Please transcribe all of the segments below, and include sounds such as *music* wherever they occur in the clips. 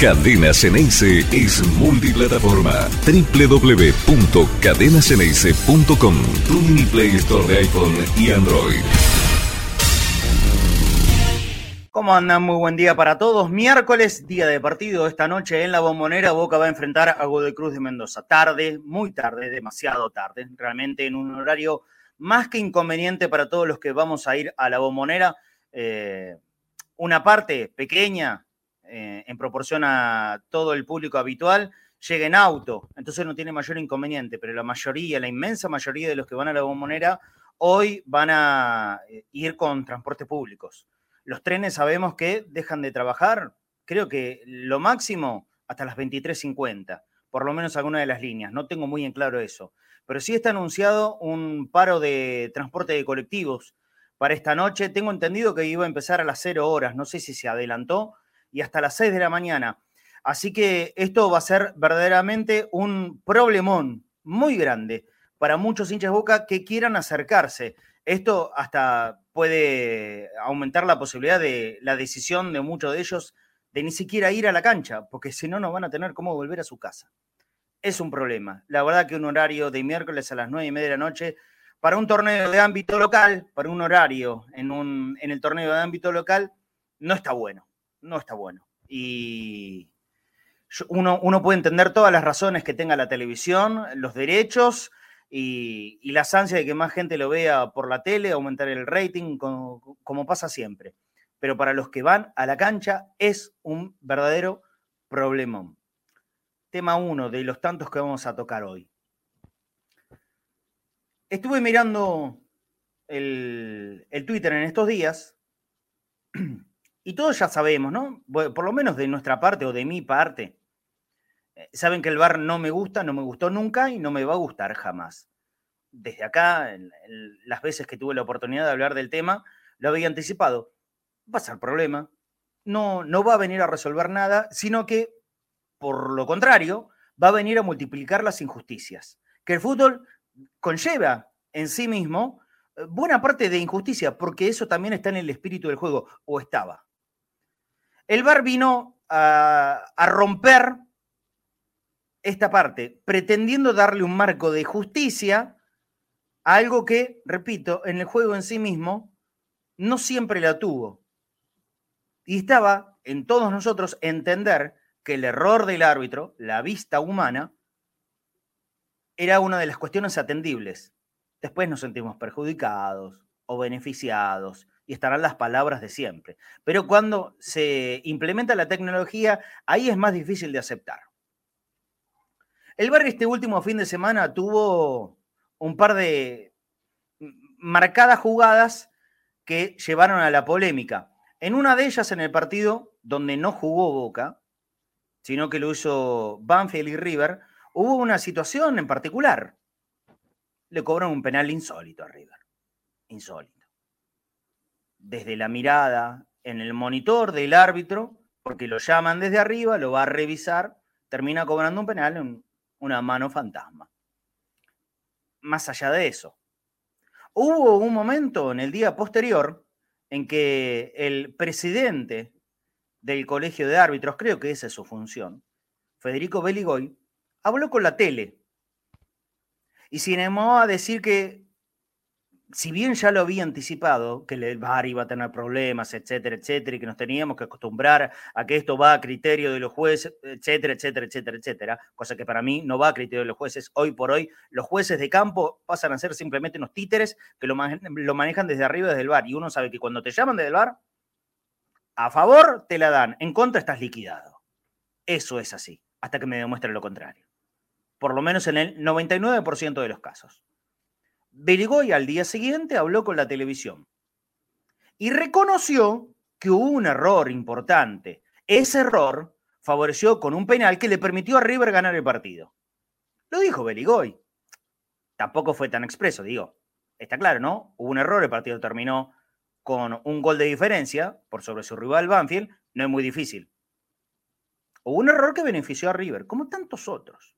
Cadena Ceneice es multiplataforma. www.cadenaceneice.com Tu mini Play Store de iPhone y Android. ¿Cómo andan? Muy buen día para todos. Miércoles, día de partido. Esta noche en la bombonera Boca va a enfrentar a Godoy Cruz de Mendoza. Tarde, muy tarde, demasiado tarde. Realmente en un horario más que inconveniente para todos los que vamos a ir a la bombonera. Eh, una parte pequeña, eh, en proporción a todo el público habitual, llega en auto. Entonces no tiene mayor inconveniente. Pero la mayoría, la inmensa mayoría de los que van a la bombonera hoy van a eh, ir con transportes públicos. Los trenes sabemos que dejan de trabajar, creo que lo máximo hasta las 23.50, por lo menos alguna de las líneas. No tengo muy en claro eso. Pero sí está anunciado un paro de transporte de colectivos para esta noche. Tengo entendido que iba a empezar a las 0 horas, no sé si se adelantó, y hasta las 6 de la mañana. Así que esto va a ser verdaderamente un problemón muy grande para muchos hinchas Boca que quieran acercarse. Esto hasta puede aumentar la posibilidad de la decisión de muchos de ellos de ni siquiera ir a la cancha, porque si no, no van a tener cómo volver a su casa. Es un problema. La verdad que un horario de miércoles a las nueve y media de la noche, para un torneo de ámbito local, para un horario en, un, en el torneo de ámbito local, no está bueno. No está bueno. Y uno, uno puede entender todas las razones que tenga la televisión, los derechos, y, las ansias de que más gente lo vea por la tele, aumentar el rating, como, pasa siempre. Pero para los que van a la cancha es un verdadero problemón. Tema uno de los tantos que vamos a tocar hoy. Estuve mirando el, el Twitter en estos días *clears throat* y todos ya sabemos, ¿no? Por lo menos de nuestra parte o de mi parte, eh, saben que el bar no me gusta, no me gustó nunca y no me va a gustar jamás. Desde acá, las veces que tuve la oportunidad de hablar del tema, lo había anticipado. Va a ser problema. No, no va a venir a resolver nada, sino que, por lo contrario, va a venir a multiplicar las injusticias. Que el fútbol conlleva en sí mismo eh, buena parte de injusticia, porque eso también está en el espíritu del juego, o estaba. El VAR vino a, a romper esta parte, pretendiendo darle un marco de justicia a algo que, repito, en el juego en sí mismo no siempre la tuvo. Y estaba en todos nosotros entender que el error del árbitro, la vista humana, era una de las cuestiones atendibles. Después nos sentimos perjudicados o beneficiados y estarán las palabras de siempre. Pero cuando se implementa la tecnología, ahí es más difícil de aceptar. El Bar este último fin de semana tuvo un par de marcadas jugadas que llevaron a la polémica. En una de ellas, en el partido donde no jugó Boca, sino que lo hizo Banfield y River, hubo una situación en particular. Le cobraron un penal insólito a River. Insólito. Desde la mirada en el monitor del árbitro, porque lo llaman desde arriba, lo va a revisar, termina cobrando un penal en una mano fantasma. Más allá de eso, hubo un momento en el día posterior en que el presidente del Colegio de Árbitros, creo que esa es su función, Federico Beligoy, habló con la tele y se animó a decir que si bien ya lo había anticipado, que el VAR iba a tener problemas, etcétera, etcétera, y que nos teníamos que acostumbrar a que esto va a criterio de los jueces, etcétera, etcétera, etcétera, etcétera, cosa que para mí no va a criterio de los jueces. Hoy por hoy, los jueces de campo pasan a ser simplemente unos títeres que lo, manejan desde arriba, desde el VAR, y uno sabe que cuando te llaman desde el VAR, a favor te la dan, en contra estás liquidado. Eso es así, hasta que me demuestren lo contrario. Por lo menos en el 99% de los casos. Berigoy al día siguiente habló con la televisión y reconoció que hubo un error importante. Ese error favoreció con un penal que le permitió a River ganar el partido. Lo dijo Beligoy. Tampoco fue tan expreso, digo. Está claro, ¿no? Hubo un error, el partido terminó con un gol de diferencia por sobre su rival Banfield. No es muy difícil. Hubo un error que benefició a River, como tantos otros.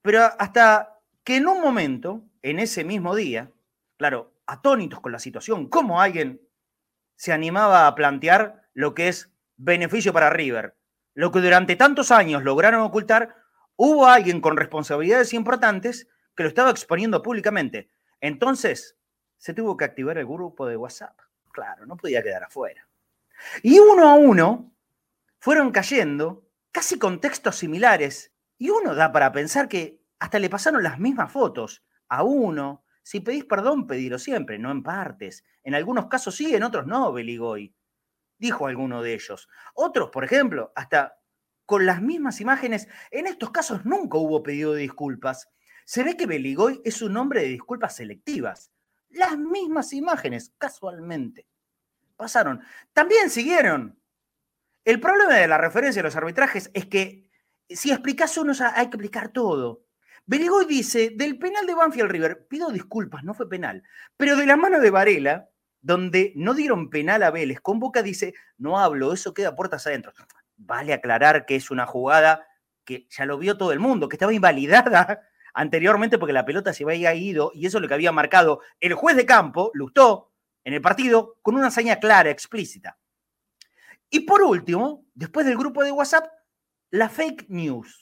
Pero hasta que en un momento, en ese mismo día, claro, atónitos con la situación, cómo alguien se animaba a plantear lo que es beneficio para River, lo que durante tantos años lograron ocultar, hubo alguien con responsabilidades importantes que lo estaba exponiendo públicamente. Entonces, se tuvo que activar el grupo de WhatsApp. Claro, no podía quedar afuera. Y uno a uno fueron cayendo casi con textos similares. Y uno da para pensar que hasta le pasaron las mismas fotos a uno. Si pedís perdón, pedilo siempre, no en partes. En algunos casos sí, en otros no, Beligoy. Dijo alguno de ellos. Otros, por ejemplo, hasta con las mismas imágenes, en estos casos nunca hubo pedido de disculpas. Se ve que Beligoy es un hombre de disculpas selectivas. Las mismas imágenes, casualmente. Pasaron. También siguieron el problema de la referencia a los arbitrajes es que si explicas uno, hay que explicar todo. Beligoy dice, del penal de Banfield River, pido disculpas, no fue penal, pero de la mano de Varela, donde no dieron penal a Vélez, con Boca dice, no hablo, eso queda puertas adentro. Vale aclarar que es una jugada que ya lo vio todo el mundo, que estaba invalidada anteriormente porque la pelota se había ido y eso es lo que había marcado el juez de campo, Lustó, en el partido, con una hazaña clara, explícita. Y por último, después del grupo de WhatsApp, la fake news.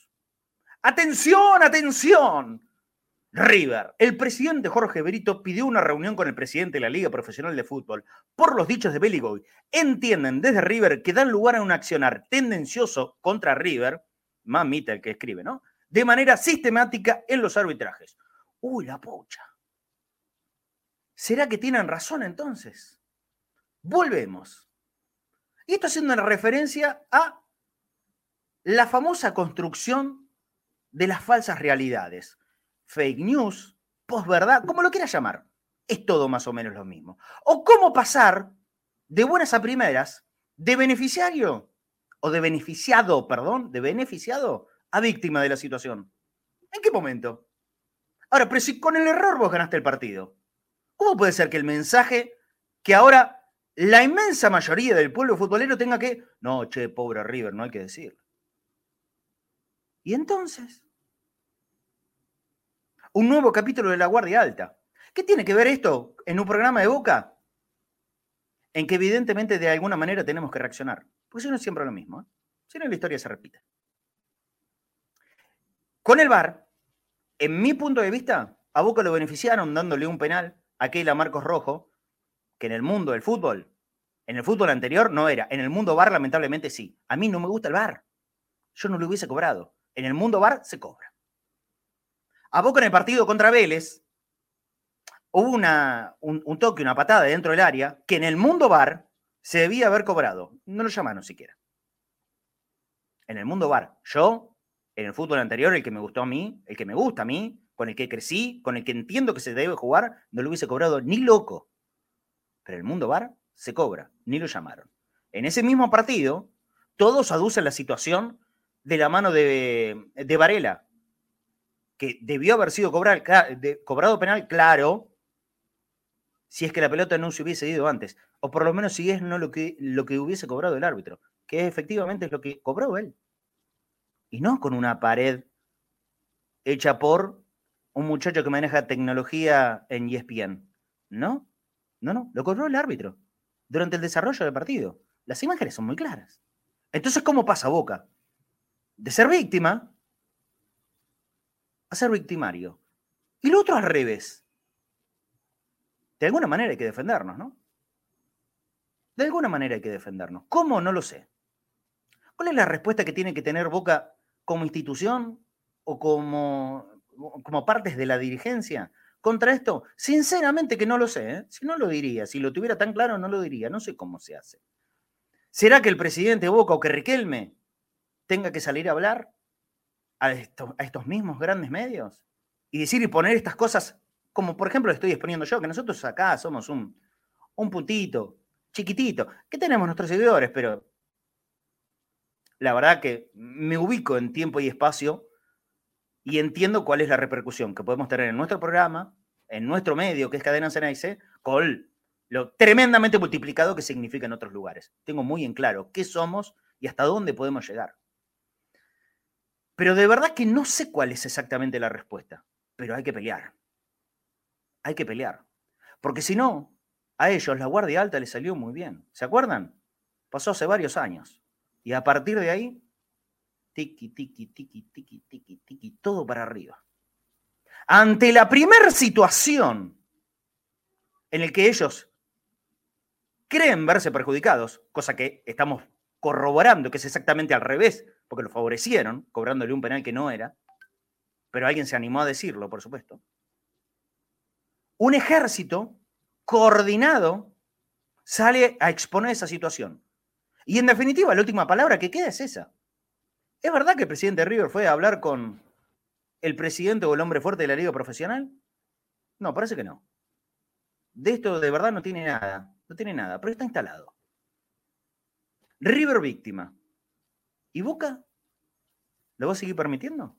Atención, atención. River, el presidente Jorge Berito pidió una reunión con el presidente de la Liga Profesional de Fútbol. Por los dichos de Belligoy, entienden desde River que dan lugar a un accionar tendencioso contra River, mamita el que escribe, ¿no? De manera sistemática en los arbitrajes. Uy, la pocha. ¿Será que tienen razón entonces? Volvemos. Y esto haciendo una referencia a la famosa construcción de las falsas realidades. Fake news, posverdad, como lo quieras llamar. Es todo más o menos lo mismo. O cómo pasar de buenas a primeras, de beneficiario, o de beneficiado, perdón, de beneficiado a víctima de la situación. ¿En qué momento? Ahora, pero si con el error vos ganaste el partido, ¿cómo puede ser que el mensaje que ahora la inmensa mayoría del pueblo futbolero tenga que, no, che, pobre River, no hay que decirlo. Y entonces, un nuevo capítulo de la Guardia Alta. ¿Qué tiene que ver esto en un programa de Boca? En que evidentemente de alguna manera tenemos que reaccionar. Porque si no es siempre lo mismo. ¿eh? Si no, la historia se repite. Con el VAR, en mi punto de vista, a Boca lo beneficiaron dándole un penal a aquel Marcos Rojo, que en el mundo del fútbol, en el fútbol anterior no era, en el mundo bar lamentablemente sí. A mí no me gusta el bar. Yo no lo hubiese cobrado. En el mundo bar se cobra. A Boca en el partido contra Vélez hubo una, un, toque, una patada dentro del área que en el mundo bar se debía haber cobrado. No lo llamaron siquiera. En el mundo bar. Yo, en el fútbol anterior, el que me gustó a mí, el que me gusta a mí, con el que crecí, con el que entiendo que se debe jugar, no lo hubiese cobrado ni loco. Pero el mundo bar se cobra, ni lo llamaron. En ese mismo partido, todos aducen la situación de la mano de, de Varela, que debió haber sido cobrado penal, claro, si es que la pelota no se hubiese ido antes, o por lo menos si es no lo que, lo que hubiese cobrado el árbitro, que efectivamente es lo que cobró él. Y no con una pared hecha por un muchacho que maneja tecnología en ESPN, ¿no? No, no, lo cobró el árbitro durante el desarrollo del partido. Las imágenes son muy claras. Entonces, ¿cómo pasa Boca? De ser víctima a ser victimario. Y lo otro al revés. De alguna manera hay que defendernos, ¿no? De alguna manera hay que defendernos. ¿Cómo? No lo sé. ¿Cuál es la respuesta que tiene que tener Boca como institución o como, como partes de la dirigencia contra esto? Sinceramente que no lo sé, ¿eh? si no lo diría, si lo tuviera tan claro no lo diría, no sé cómo se hace. ¿Será que el presidente Boca o que Riquelme tenga que salir a hablar a, estos mismos grandes medios y decir y poner estas cosas, como por ejemplo estoy exponiendo yo, que nosotros acá somos un, un puntito, chiquitito, que tenemos nuestros seguidores, pero la verdad que me ubico en tiempo y espacio y entiendo cuál es la repercusión que podemos tener en nuestro programa, en nuestro medio, que es Cadena Ceneice, con lo tremendamente multiplicado que significa en otros lugares. Tengo muy en claro qué somos y hasta dónde podemos llegar. Pero de verdad que no sé cuál es exactamente la respuesta, pero hay que pelear. Hay que pelear. Porque si no, a ellos la Guardia Alta les salió muy bien. ¿Se acuerdan? Pasó hace varios años. Y a partir de ahí tiki, tiki, tiki, tiki, tiki, tiki, todo para arriba. Ante la primera situación en la que ellos creen verse perjudicados, cosa que estamos corroborando que es exactamente al revés, porque lo favorecieron, cobrándole un penal que no era, pero alguien se animó a decirlo, por supuesto. Un ejército coordinado sale a exponer esa situación. Y en definitiva, la última palabra que queda es esa. ¿Es verdad que el presidente River fue a hablar con el presidente o el hombre fuerte de la liga profesional? No, parece que no. De esto de verdad no tiene nada, no tiene nada, pero está instalado. River víctima. ¿Y Boca? ¿Lo va a seguir permitiendo?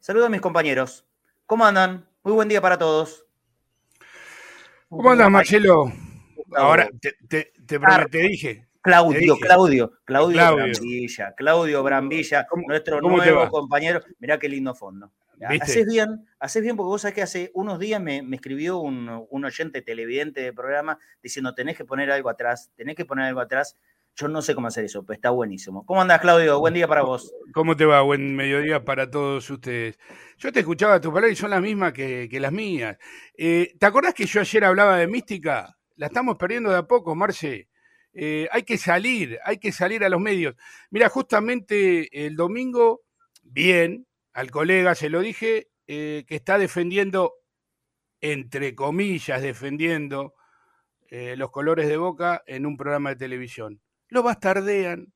Saludos a mis compañeros. ¿Cómo andan? Muy buen día para todos. ¿Cómo andas, Marcelo? Ahora te, te, te, dije. Claudio, Claudio, Claudio, Claudio, Brambilla, Claudio Brambilla, nuestro nuevo compañero. Mirá qué lindo fondo. Haces bien, haces bien, porque vos sabés que hace unos días me, escribió un, un, oyente televidente de programa diciendo tenés que poner algo atrás, tenés que poner algo atrás. Yo no sé cómo hacer eso, pero está buenísimo. ¿Cómo andás, Claudio? Buen día para vos. ¿Cómo te va? Buen mediodía para todos ustedes. Yo te escuchaba tus palabras y son las mismas que, las mías. Eh, ¿Te acordás que yo ayer hablaba de mística? La estamos perdiendo de a poco, Marce. Eh, hay que salir, hay que salir a los medios. Mira, justamente el domingo, bien, al colega se lo dije, eh, que está defendiendo, entre comillas, defendiendo los colores de boca en un programa de televisión lo bastardean,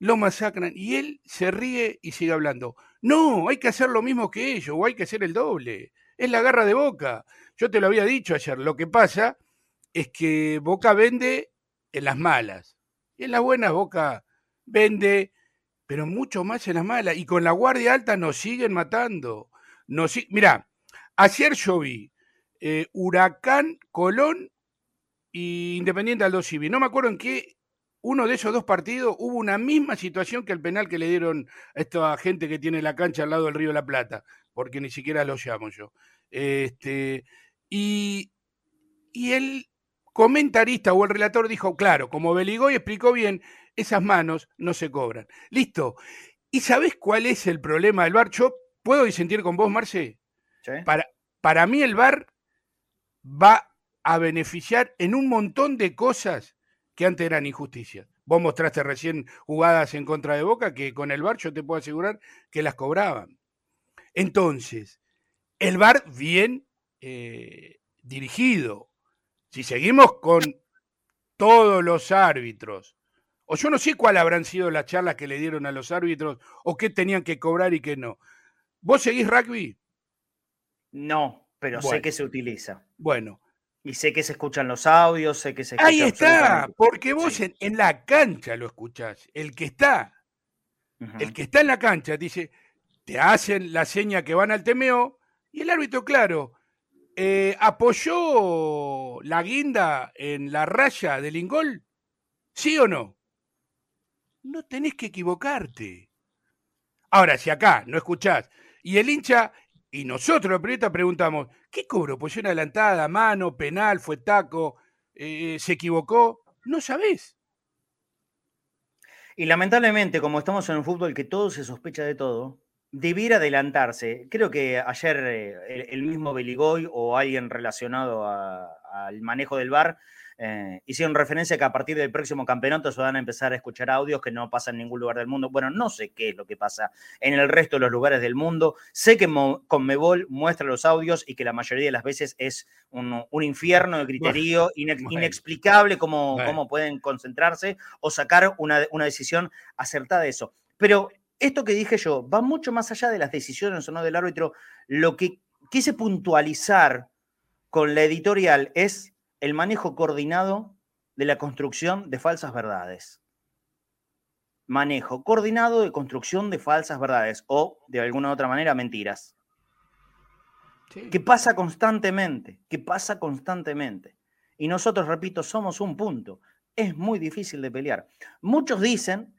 lo masacran y él se ríe y sigue hablando. No, hay que hacer lo mismo que ellos o hay que hacer el doble. Es la garra de Boca. Yo te lo había dicho ayer. Lo que pasa es que Boca vende en las malas. Y en las buenas Boca vende, pero mucho más en las malas. Y con la guardia alta nos siguen matando. Nos, mirá, ayer yo vi eh, Huracán, Colón y Independiente Aldo Civi. No me acuerdo en qué uno de esos dos partidos hubo una misma situación que el penal que le dieron a esta gente que tiene la cancha al lado del Río de la Plata, porque ni siquiera lo llamo yo. Este, y, y el comentarista o el relator dijo, claro, como Beligoy explicó bien, esas manos no se cobran. Listo. ¿Y sabes cuál es el problema del bar? Yo puedo disentir con vos, Marce. Para, para mí el bar va a beneficiar en un montón de cosas que antes eran injusticias. Vos mostraste recién jugadas en contra de Boca que con el VAR yo te puedo asegurar que las cobraban. Entonces, el VAR bien eh, dirigido. Si seguimos con todos los árbitros, o yo no sé cuál habrán sido las charlas que le dieron a los árbitros, o qué tenían que cobrar y qué no. ¿Vos seguís rugby? No, pero sé que se utiliza. Bueno, y sé que se escuchan los audios, sé que se Ahí está, porque vos en, la cancha lo escuchás. El que está, el que está en la cancha, dice, te hacen la seña que van al temeo, y el árbitro, claro, eh, apoyó la guinda en la raya del ingol, ¿sí o no? No tenés que equivocarte. Ahora, si acá no escuchás y el hincha y nosotros, los periodistas, preguntamos, ¿qué cobró? ¿Posición adelantada, mano, penal, fue taco, eh, se equivocó? No sabés. Y lamentablemente, como estamos en un fútbol que todo se sospecha de todo, debiera adelantarse. Creo que ayer eh, el, mismo Beligoy o alguien relacionado al manejo del VAR eh, hicieron referencia que a partir del próximo campeonato se van a empezar a escuchar audios que no pasan en ningún lugar del mundo. Bueno, no sé qué es lo que pasa en el resto de los lugares del mundo. Sé que Conmebol muestra los audios y que la mayoría de las veces es un, infierno de criterio inexplicable cómo, cómo, pueden concentrarse o sacar una, una decisión acertada de eso. Pero esto que dije yo va mucho más allá de las decisiones o no del árbitro. Lo que quise puntualizar con la editorial es el manejo coordinado de la construcción de falsas verdades. Manejo coordinado de construcción de falsas verdades o, de alguna otra manera, mentiras. Que pasa constantemente, que pasa constantemente. Y nosotros, repito, somos un punto. Es muy difícil de pelear. Muchos dicen,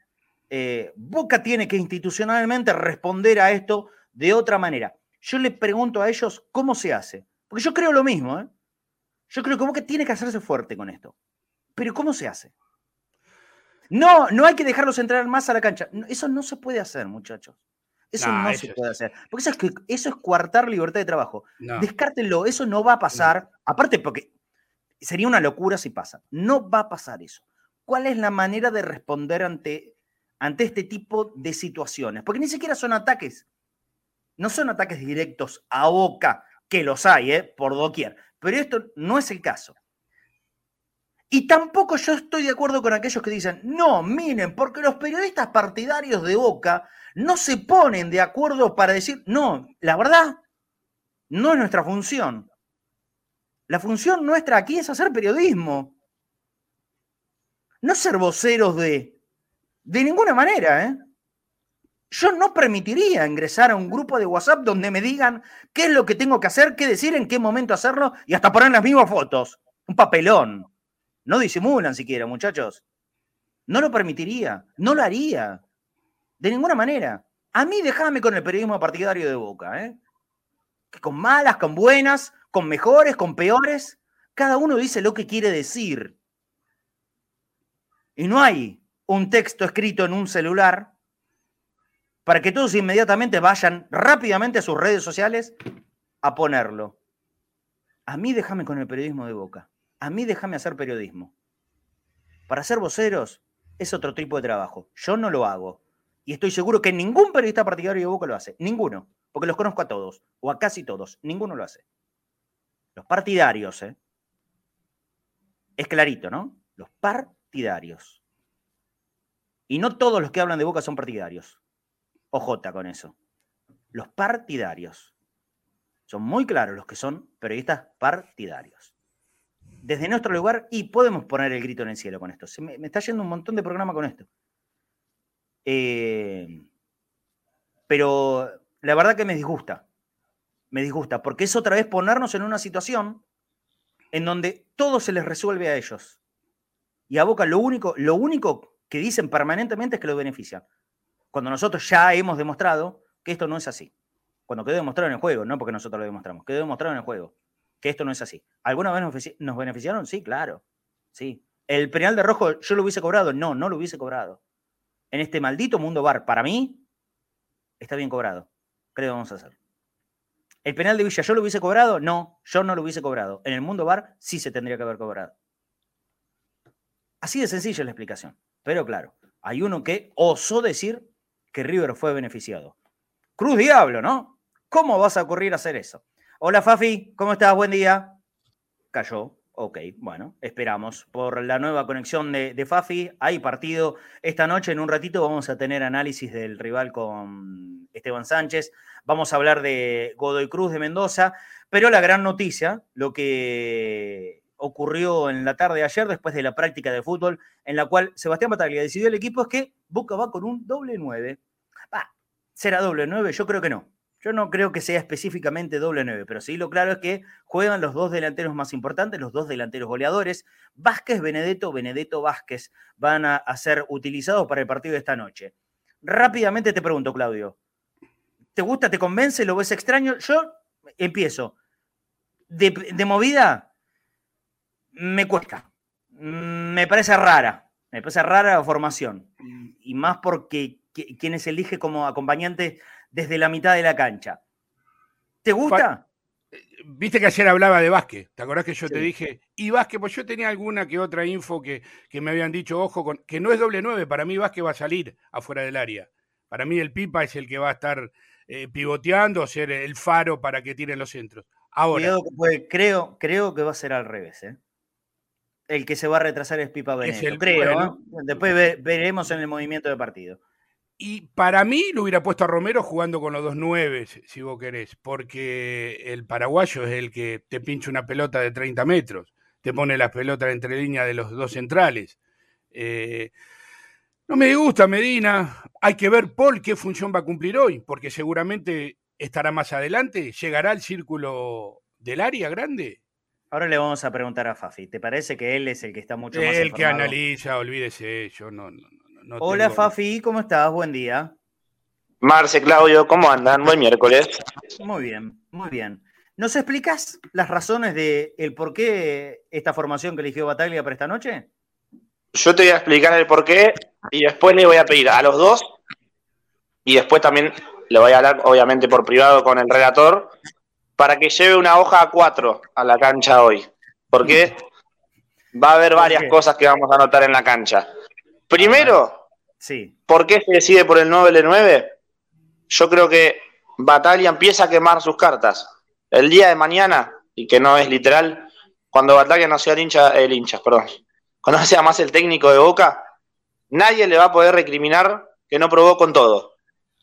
eh, Boca tiene que institucionalmente responder a esto de otra manera. Yo le pregunto a ellos cómo se hace. Porque yo creo lo mismo, ¿eh? Yo creo que Boca tiene que hacerse fuerte con esto. Pero ¿cómo se hace? No, no hay que dejarlos entrar más a la cancha. Eso no se puede hacer, muchachos. Eso no, se puede hacer. Porque eso es, que, eso es coartar libertad de trabajo. Descártenlo, eso no va a pasar. Aparte, porque sería una locura si pasa. No va a pasar eso. ¿Cuál es la manera de responder ante, ante este tipo de situaciones? Porque ni siquiera son ataques. No son ataques directos a boca, que los hay, ¿eh? por doquier. Pero esto no es el caso. Y tampoco yo estoy de acuerdo con aquellos que dicen, no, miren, porque los periodistas partidarios de Boca no se ponen de acuerdo para decir, no, la verdad, no es nuestra función. La función nuestra aquí es hacer periodismo. No ser voceros de... De ninguna manera, ¿eh? Yo no permitiría ingresar a un grupo de WhatsApp donde me digan qué es lo que tengo que hacer, qué decir, en qué momento hacerlo y hasta poner las mismas fotos. Un papelón. No disimulan siquiera, muchachos. No lo permitiría, no lo haría. De ninguna manera. A mí déjame con el periodismo partidario de Boca, ¿eh? Que con malas, con buenas, con mejores, con peores, cada uno dice lo que quiere decir. Y no hay un texto escrito en un celular para que todos inmediatamente vayan rápidamente a sus redes sociales a ponerlo. A mí déjame con el periodismo de Boca. A mí déjame hacer periodismo. Para ser voceros es otro tipo de trabajo. Yo no lo hago. Y estoy seguro que ningún periodista partidario de Boca lo hace. Ninguno. Porque los conozco a todos. O a casi todos. Ninguno lo hace. Los partidarios, ¿eh? Es clarito, ¿no? Los partidarios. Y no todos los que hablan de Boca son partidarios. OJ con eso. Los partidarios. Son muy claros los que son periodistas partidarios. Desde nuestro lugar, y podemos poner el grito en el cielo con esto. me está yendo un montón de programa con esto. Eh, pero la verdad que me disgusta. Me disgusta, porque es otra vez ponernos en una situación en donde todo se les resuelve a ellos. Y a Boca lo único, lo único que dicen permanentemente es que lo benefician. Cuando nosotros ya hemos demostrado que esto no es así. Cuando quedó demostrado en el juego, no porque nosotros lo demostramos, quedó demostrado en el juego que esto no es así. ¿Alguna vez nos beneficiaron? Sí, claro. Sí. ¿El penal de rojo yo lo hubiese cobrado? No, no lo hubiese cobrado en este maldito mundo bar, para mí, está bien cobrado. Creo que vamos a hacer. ¿El penal de Villa yo lo hubiese cobrado? No, yo no lo hubiese cobrado. En el mundo bar sí se tendría que haber cobrado. Así de sencilla la explicación. Pero claro, hay uno que osó decir que River fue beneficiado. Cruz Diablo, ¿no? ¿Cómo vas a ocurrir hacer eso? Hola Fafi, ¿cómo estás? Buen día. Cayó. Ok, bueno, esperamos por la nueva conexión de, Fafi. Hay partido esta noche, en un ratito vamos a tener análisis del rival con Esteban Sánchez. Vamos a hablar de Godoy Cruz de Mendoza, pero la gran noticia, lo que ocurrió en la tarde de ayer después de la práctica de fútbol, en la cual Sebastián Bataglia decidió el equipo, es que Boca va con un doble nueve. ¿Será doble nueve? Yo creo que no. Yo no creo que sea específicamente doble 9, pero sí lo claro es que juegan los dos delanteros más importantes, los dos delanteros goleadores. Vázquez, Benedetto, Benedetto, Vázquez van a, ser utilizados para el partido de esta noche. Rápidamente te pregunto, Claudio. ¿Te gusta, te convence, lo ves extraño? Yo empiezo. De, de movida, me cuesta. Me parece rara. Me parece rara la formación. Y más porque quienes elige como acompañante desde la mitad de la cancha. ¿Te gusta? Eh, viste que ayer hablaba de Vázquez, ¿te acordás que yo te dije? Y Vázquez, pues yo tenía alguna que otra info que, que me habían dicho, ojo, con, que no es doble nueve, para mí Vázquez va a salir afuera del área. Para mí el Pipa es el que va a estar eh, pivoteando, ser el faro para que tiren los centros. Ahora. creo, creo que va a ser al revés, ¿eh? El que se va a retrasar es Pipa Benedetto, creo. Después veremos en el movimiento de partido. Y para mí lo hubiera puesto a Romero jugando con los dos nueve, si vos querés, porque el paraguayo es el que te pincha una pelota de 30 metros, te pone las pelotas entre líneas de los dos centrales. Eh, no me gusta Medina, hay que ver Paul qué función va a cumplir hoy, porque seguramente estará más adelante, llegará al círculo del área grande. Ahora le vamos a preguntar a Fafi, ¿te parece que él es el que está mucho más El que analiza, olvídese, yo no, no Hola Fafi, ¿cómo estás? Buen día. Marce, Claudio, ¿cómo andan? Buen miércoles. Muy bien, muy bien. ¿Nos explicas las razones de el por qué esta formación que eligió Bataglia para esta noche? yo te voy a explicar el por qué y después le voy a pedir a los dos y después también le voy a hablar, obviamente, por privado con el relator para que lleve una hoja a cuatro a la cancha hoy. Porque *laughs* va a haber varias cosas que vamos a notar en la cancha. Primero, sí. ¿por qué se decide por el 9L9? Yo creo que Batalla empieza a quemar sus cartas. El día de mañana, y que no es literal, cuando Batalla no sea el hincha, el hincha, perdón, *laughs* cuando sea más el técnico de Boca, nadie le va a poder recriminar que no probó con todo.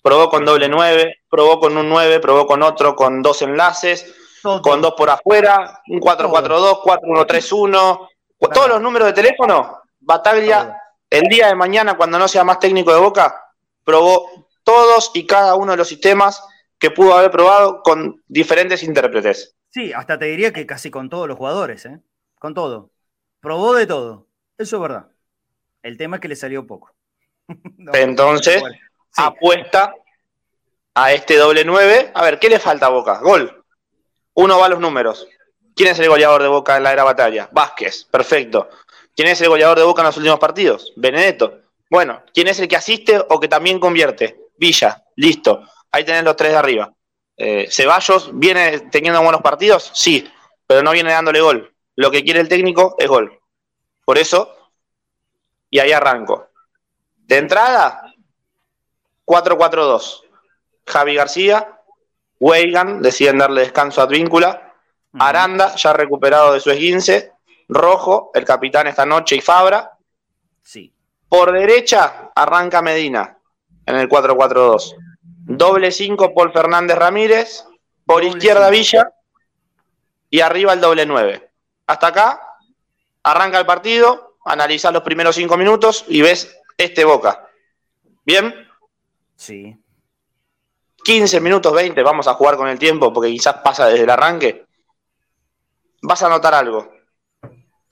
Probó con doble 9, probó con un 9, probó con otro, con dos enlaces, con dos por afuera, un 4-4-2, 4-1-3-1, todos los números de teléfono, Bataglia, el día de mañana, cuando no sea más técnico de Boca, probó todos y cada uno de los sistemas que pudo haber probado con diferentes intérpretes. Sí, hasta te diría que casi con todos los jugadores, ¿eh? Con todo. Probó de todo. Eso es verdad. El tema es que le salió poco. *laughs* Entonces, apuesta a este doble 9. A ver, ¿qué le falta a Boca? Gol. Uno va a los números. ¿Quién es el goleador de Boca en la era batalla? Vázquez, perfecto. ¿Quién es el goleador de Boca en los últimos partidos? Benedetto. Bueno, ¿quién es el que asiste o que también convierte? Villa, listo. Ahí tenés los tres de arriba. Eh, Ceballos viene teniendo buenos partidos, sí, pero no viene dándole gol. Lo que quiere el técnico es gol. Por eso, y ahí arranco. De entrada, 4-4-2. Javi García, Weigan, deciden darle descanso a Advíncula, Aranda, ya recuperado de su esguince. Rojo, el capitán esta noche y Fabra. Sí. Por derecha arranca Medina en el 4-4-2. Doble 5 Paul Fernández Ramírez. Por izquierda Villa. Y arriba el doble 9. Hasta acá arranca el partido. Analizás los primeros 5 minutos y ves este Boca. ¿Bien? Sí. 15 minutos 20, vamos a jugar con el tiempo porque quizás pasa desde el arranque vas a notar algo.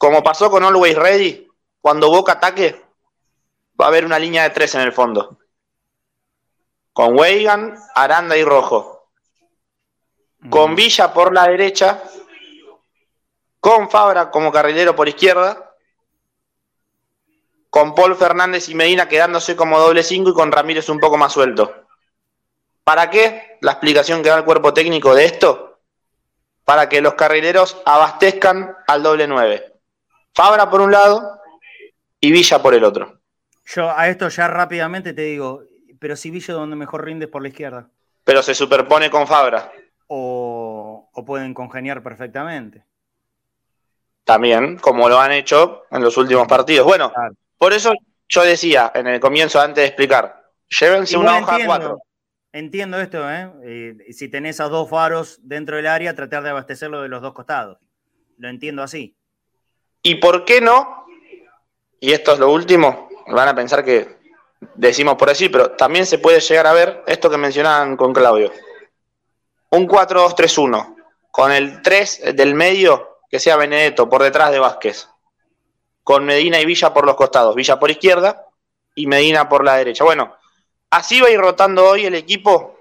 Como pasó con Always Ready, cuando Boca ataque, va a haber una línea de tres en el fondo. Con Weigan, Aranda y Rojo. Con Villa por la derecha. Con Fabra como carrilero por izquierda. Con Paul Fernández y Medina quedándose como doble cinco y con Ramírez un poco más suelto. ¿Para qué? La explicación que da el cuerpo técnico de esto para que los carrileros abastezcan al doble 9. Fabra por un lado y Villa por el otro. Yo a esto ya rápidamente te digo, pero si Villa donde mejor rinde por la izquierda. Pero se superpone con Fabra. O, pueden congeniar perfectamente. También, como lo han hecho en los últimos partidos. Bueno, por eso yo decía en el comienzo, antes de explicar, llévense una hoja a cuatro. Entiendo esto, ¿eh? ¿eh? Si tenés a dos faros dentro del área, tratar de abastecerlo de los dos costados. Lo entiendo así. ¿Y por qué no? Y esto es lo último, van a pensar que decimos por decir, pero también se puede llegar a ver esto que mencionaban con Claudio. Un 4-2-3-1, con el 3 del medio, que sea Benedetto por detrás de Vázquez, con Medina y Villa por los costados, Villa por izquierda y Medina por la derecha. Bueno, Así va a ir rotando hoy el equipo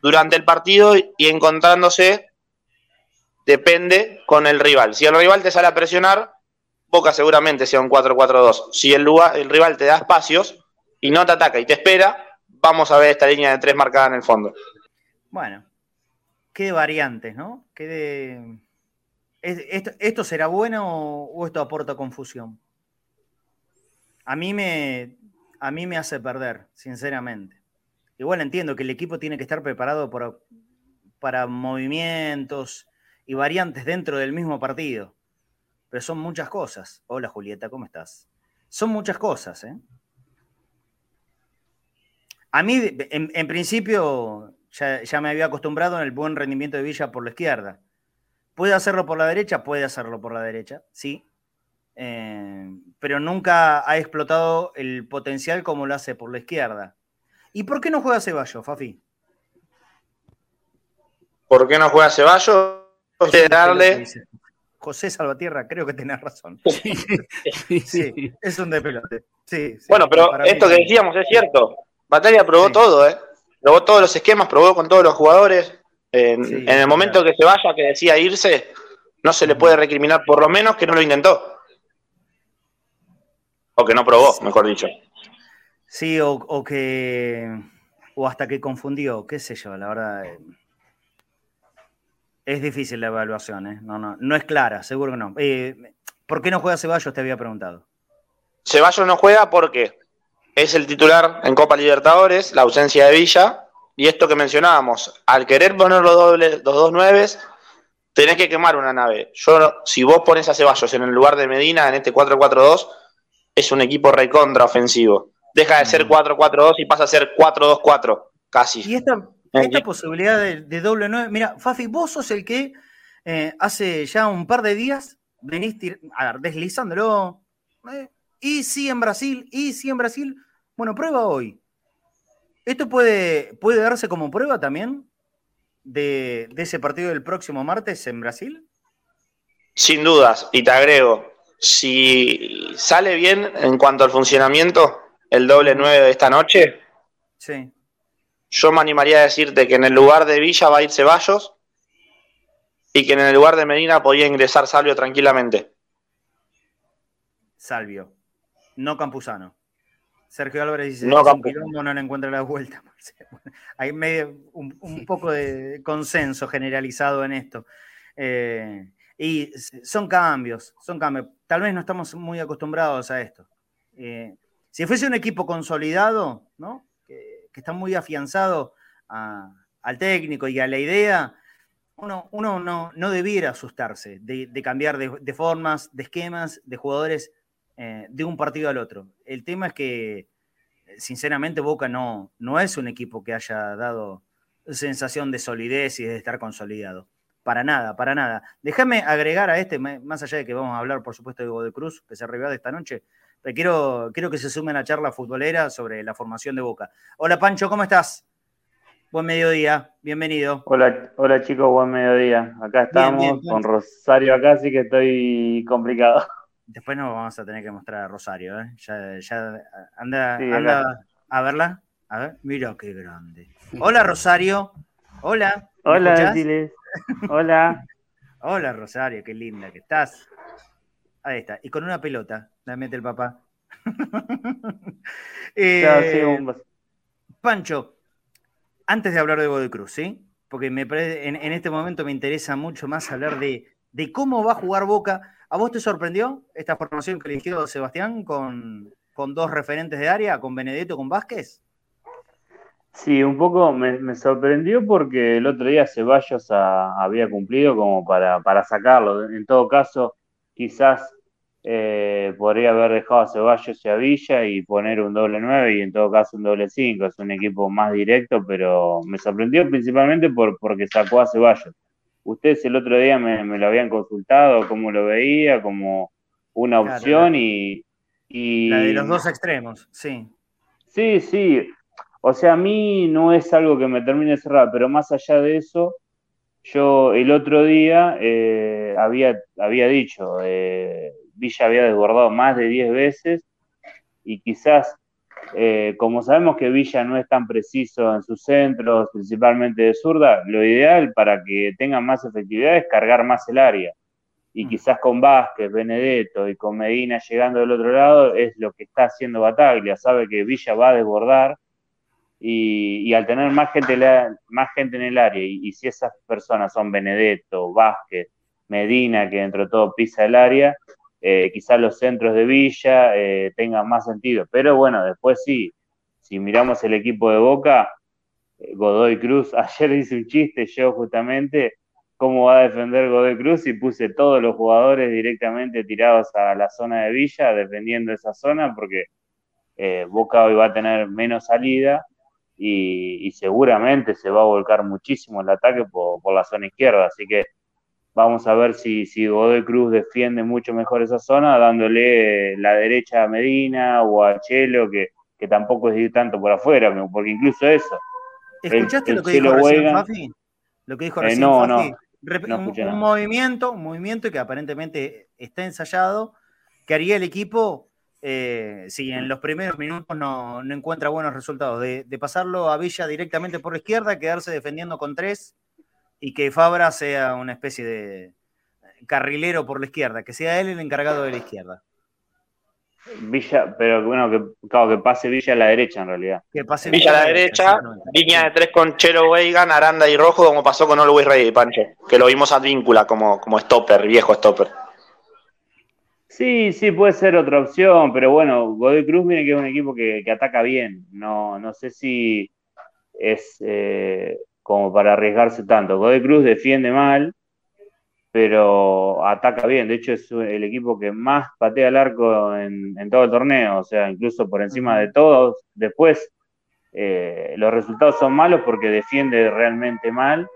durante el partido y encontrándose, depende con el rival. Si el rival te sale a presionar, Boca seguramente sea un 4-4-2. Si el, el rival te da espacios y no te ataca y te espera, vamos a ver esta línea de tres marcada en el fondo. Bueno, qué variantes, ¿no? ¿Qué ¿Esto, ¿Esto, será bueno o esto aporta confusión? A mí me, a mí me hace perder, sinceramente. Igual entiendo que el equipo tiene que estar preparado para movimientos y variantes dentro del mismo partido. Pero son muchas cosas. Hola Julieta, ¿cómo estás? Son muchas cosas, ¿eh? A mí, en, principio, ya, me había acostumbrado en el buen rendimiento de Villa por la izquierda. ¿Puede hacerlo por la derecha? Puede hacerlo por la derecha, sí. Eh, pero nunca ha explotado el potencial como lo hace por la izquierda. ¿Y por qué no juega Ceballos, Fafi? ¿Por qué no juega Ceballos? Darle... José Salvatierra, creo que tenés razón. Sí, es un de pelote. bueno, pero esto que decíamos es cierto. Batalla probó todo, ¿eh? Probó todos los esquemas, probó con todos los jugadores. en el momento que se vaya, que decía irse, no se le puede recriminar, por lo menos que no lo intentó. O que no probó, mejor dicho. Sí, o, que. O hasta que confundió, qué sé yo, la verdad. Eh, es difícil la evaluación, ¿eh? No, no, no es clara, seguro que no. Eh, ¿Por qué no juega Ceballos? Te había preguntado. Ceballos no juega porque es el titular en Copa Libertadores, la ausencia de Villa, y esto que mencionábamos, al querer poner los, dobles, los dos nueves, tenés que quemar una nave. Yo, si vos pones a Ceballos en el lugar de Medina en este 4-4-2, es un equipo recontra ofensivo. Deja de ser 4-4-2 y pasa a ser 4-2-4, casi. Y esta, posibilidad de, doble nueve, mira, Fafi, vos sos el que eh, hace ya un par de días venís a ver, deslizándolo. Eh, y sí en Brasil, y sí en Brasil. Bueno, prueba hoy. ¿Esto puede, puede darse como prueba también de, ese partido del próximo martes en Brasil? Sin dudas, y te agrego, si sale bien en cuanto al funcionamiento, el doble 9 de esta noche, sí. Yo me animaría a decirte que en el lugar de Villa va a ir Ceballos y que en el lugar de Medina podía ingresar Salvio tranquilamente. Salvio, no Campuzano. Sergio Álvarez dice no, que no le encuentra la vuelta. *laughs* Hay medio, un, poco de consenso generalizado en esto. Eh, y son cambios, son cambios. Tal vez no estamos muy acostumbrados a esto. Eh, si fuese un equipo consolidado, ¿no? Que, está muy afianzado al técnico y a la idea, uno, no, debiera asustarse de, cambiar de, formas, de esquemas, de jugadores eh, de un partido al otro. El tema es que, sinceramente, Boca no, no es un equipo que haya dado sensación de solidez y de estar consolidado. Para nada, para nada. Déjame agregar a este, más allá de que vamos a hablar, por supuesto, de Godoy Cruz, que se de esta noche, quiero, quiero que se sume a la charla futbolera sobre la formación de Boca. Hola Pancho, ¿cómo estás? Buen mediodía, bienvenido. Hola, hola chicos, buen mediodía. Acá estamos con Rosario acá, así que estoy complicado. Después nos vamos a tener que mostrar a Rosario, ¿eh? Ya, ya anda, anda a verla. A ver, mira qué grande. Hola Rosario. Hola. Hola. Hola. *laughs* Hola Rosario, qué linda que estás. Ahí está. Y con una pelota, la mete el papá. *laughs* eh, Pancho, antes de hablar de Godoy Cruz, ¿sí? Porque me en, este momento me interesa mucho más hablar de, cómo va a jugar Boca. ¿A vos te sorprendió esta formación que eligió Sebastián con, dos referentes de área, con Benedetto, con Vázquez? Sí, un poco me, sorprendió porque el otro día Ceballos había cumplido como para, para sacarlo. En todo caso, quizás eh, podría haber dejado a Ceballos y a Villa y poner un doble 9 y en todo caso un doble 5. Es un equipo más directo, pero me sorprendió principalmente por, porque sacó a Ceballos. Ustedes el otro día me, lo habían consultado, cómo lo veía, como una opción y, y... La de los dos extremos, sí. Sí, sí. O sea, a mí no es algo que me termine de cerrar, pero más allá de eso, yo el otro día eh, había, había dicho, eh, Villa había desbordado más de 10 veces y quizás, eh, como sabemos que Villa no es tan preciso en sus centros, principalmente de zurda, lo ideal para que tenga más efectividad es cargar más el área. Y mm. quizás con Vázquez, Benedetto y con Medina llegando del otro lado es lo que está haciendo Bataglia. Sabe que Villa va a desbordar y, al tener más gente, más gente en el área, y, y, si esas personas son Benedetto, Vázquez, Medina, que dentro de todo pisa el área, eh, quizás los centros de Villa eh, tengan más sentido. Pero bueno, después sí, si miramos el equipo de Boca, eh, Godoy Cruz, *laughs* ayer hice un chiste yo justamente, cómo va a defender Godoy Cruz y puse todos los jugadores directamente tirados a la zona de Villa, defendiendo esa zona, porque Boca hoy va a tener menos salida y, seguramente se va a volcar muchísimo el ataque por, por la zona izquierda. Así que Vamos a ver si, si Godoy Cruz defiende mucho mejor esa zona, dándole la derecha a Medina o a Chelo, que, que tampoco es ir tanto por afuera, porque incluso eso. ¿Escuchaste lo, que dijo recién, Fafi? lo que dijo recién no, No, un, movimiento, un movimiento que aparentemente está ensayado, que haría el equipo eh, si en los primeros minutos no, encuentra buenos resultados, de, de, pasarlo a Villa directamente por la izquierda, quedarse defendiendo con tres y que Fabra sea una especie de carrilero por la izquierda, que sea él el encargado de la izquierda. Villa, pero bueno, que, claro, que pase Villa a la derecha en realidad. Que pase Villa a la derecha, línea de tres con Chelo Weigan, Aranda y Rojo, como pasó con Always Ready, Pancho, que lo vimos a víncula como, como stopper, viejo stopper. Sí, sí, puede ser otra opción, pero bueno, Godoy Cruz viene que es un equipo que, ataca bien. No, no sé si es eh, como para arriesgarse tanto. Godoy Cruz defiende mal, pero ataca bien. De hecho, es el equipo que más patea el arco en, todo el torneo, o sea, incluso por encima de todos. Después, eh, los resultados son malos porque defiende realmente mal,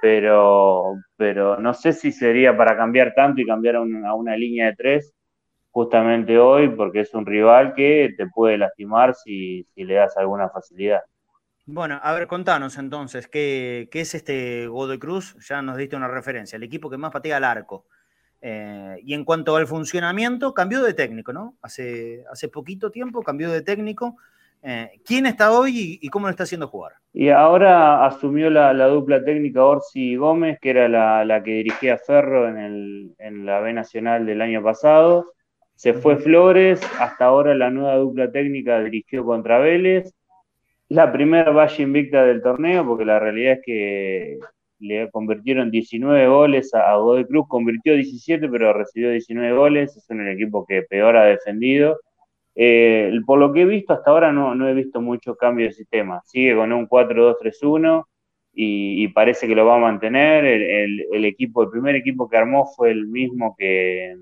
pero, pero no sé si sería para cambiar tanto y cambiar a una, línea de tres justamente hoy, porque es un rival que te puede lastimar si le das alguna facilidad. Bueno, a ver, contanos entonces, ¿qué, es este Godoy Cruz? Ya nos diste una referencia, el equipo que más patea al arco. Eh, y en cuanto al funcionamiento, cambió de técnico, ¿no? Hace, hace poquito tiempo cambió de técnico. Eh, ¿Quién está hoy y, cómo lo está haciendo jugar? Y ahora asumió la, dupla técnica Orsi Gómez, que era la, que dirigía Ferro en, en la B Nacional del año pasado. Se fue Flores, hasta ahora la nueva dupla técnica dirigió contra Vélez la primera valla invicta del torneo, porque la realidad es que le convirtieron 19 goles a, Godoy Cruz, convirtió 17, pero recibió 19 goles, es un equipo que peor ha defendido. Eh, por lo que he visto hasta ahora no, no he visto mucho cambio de sistema, sigue con un 4-2-3-1 y, parece que lo va a mantener. El, equipo, el primer equipo que armó fue el mismo que,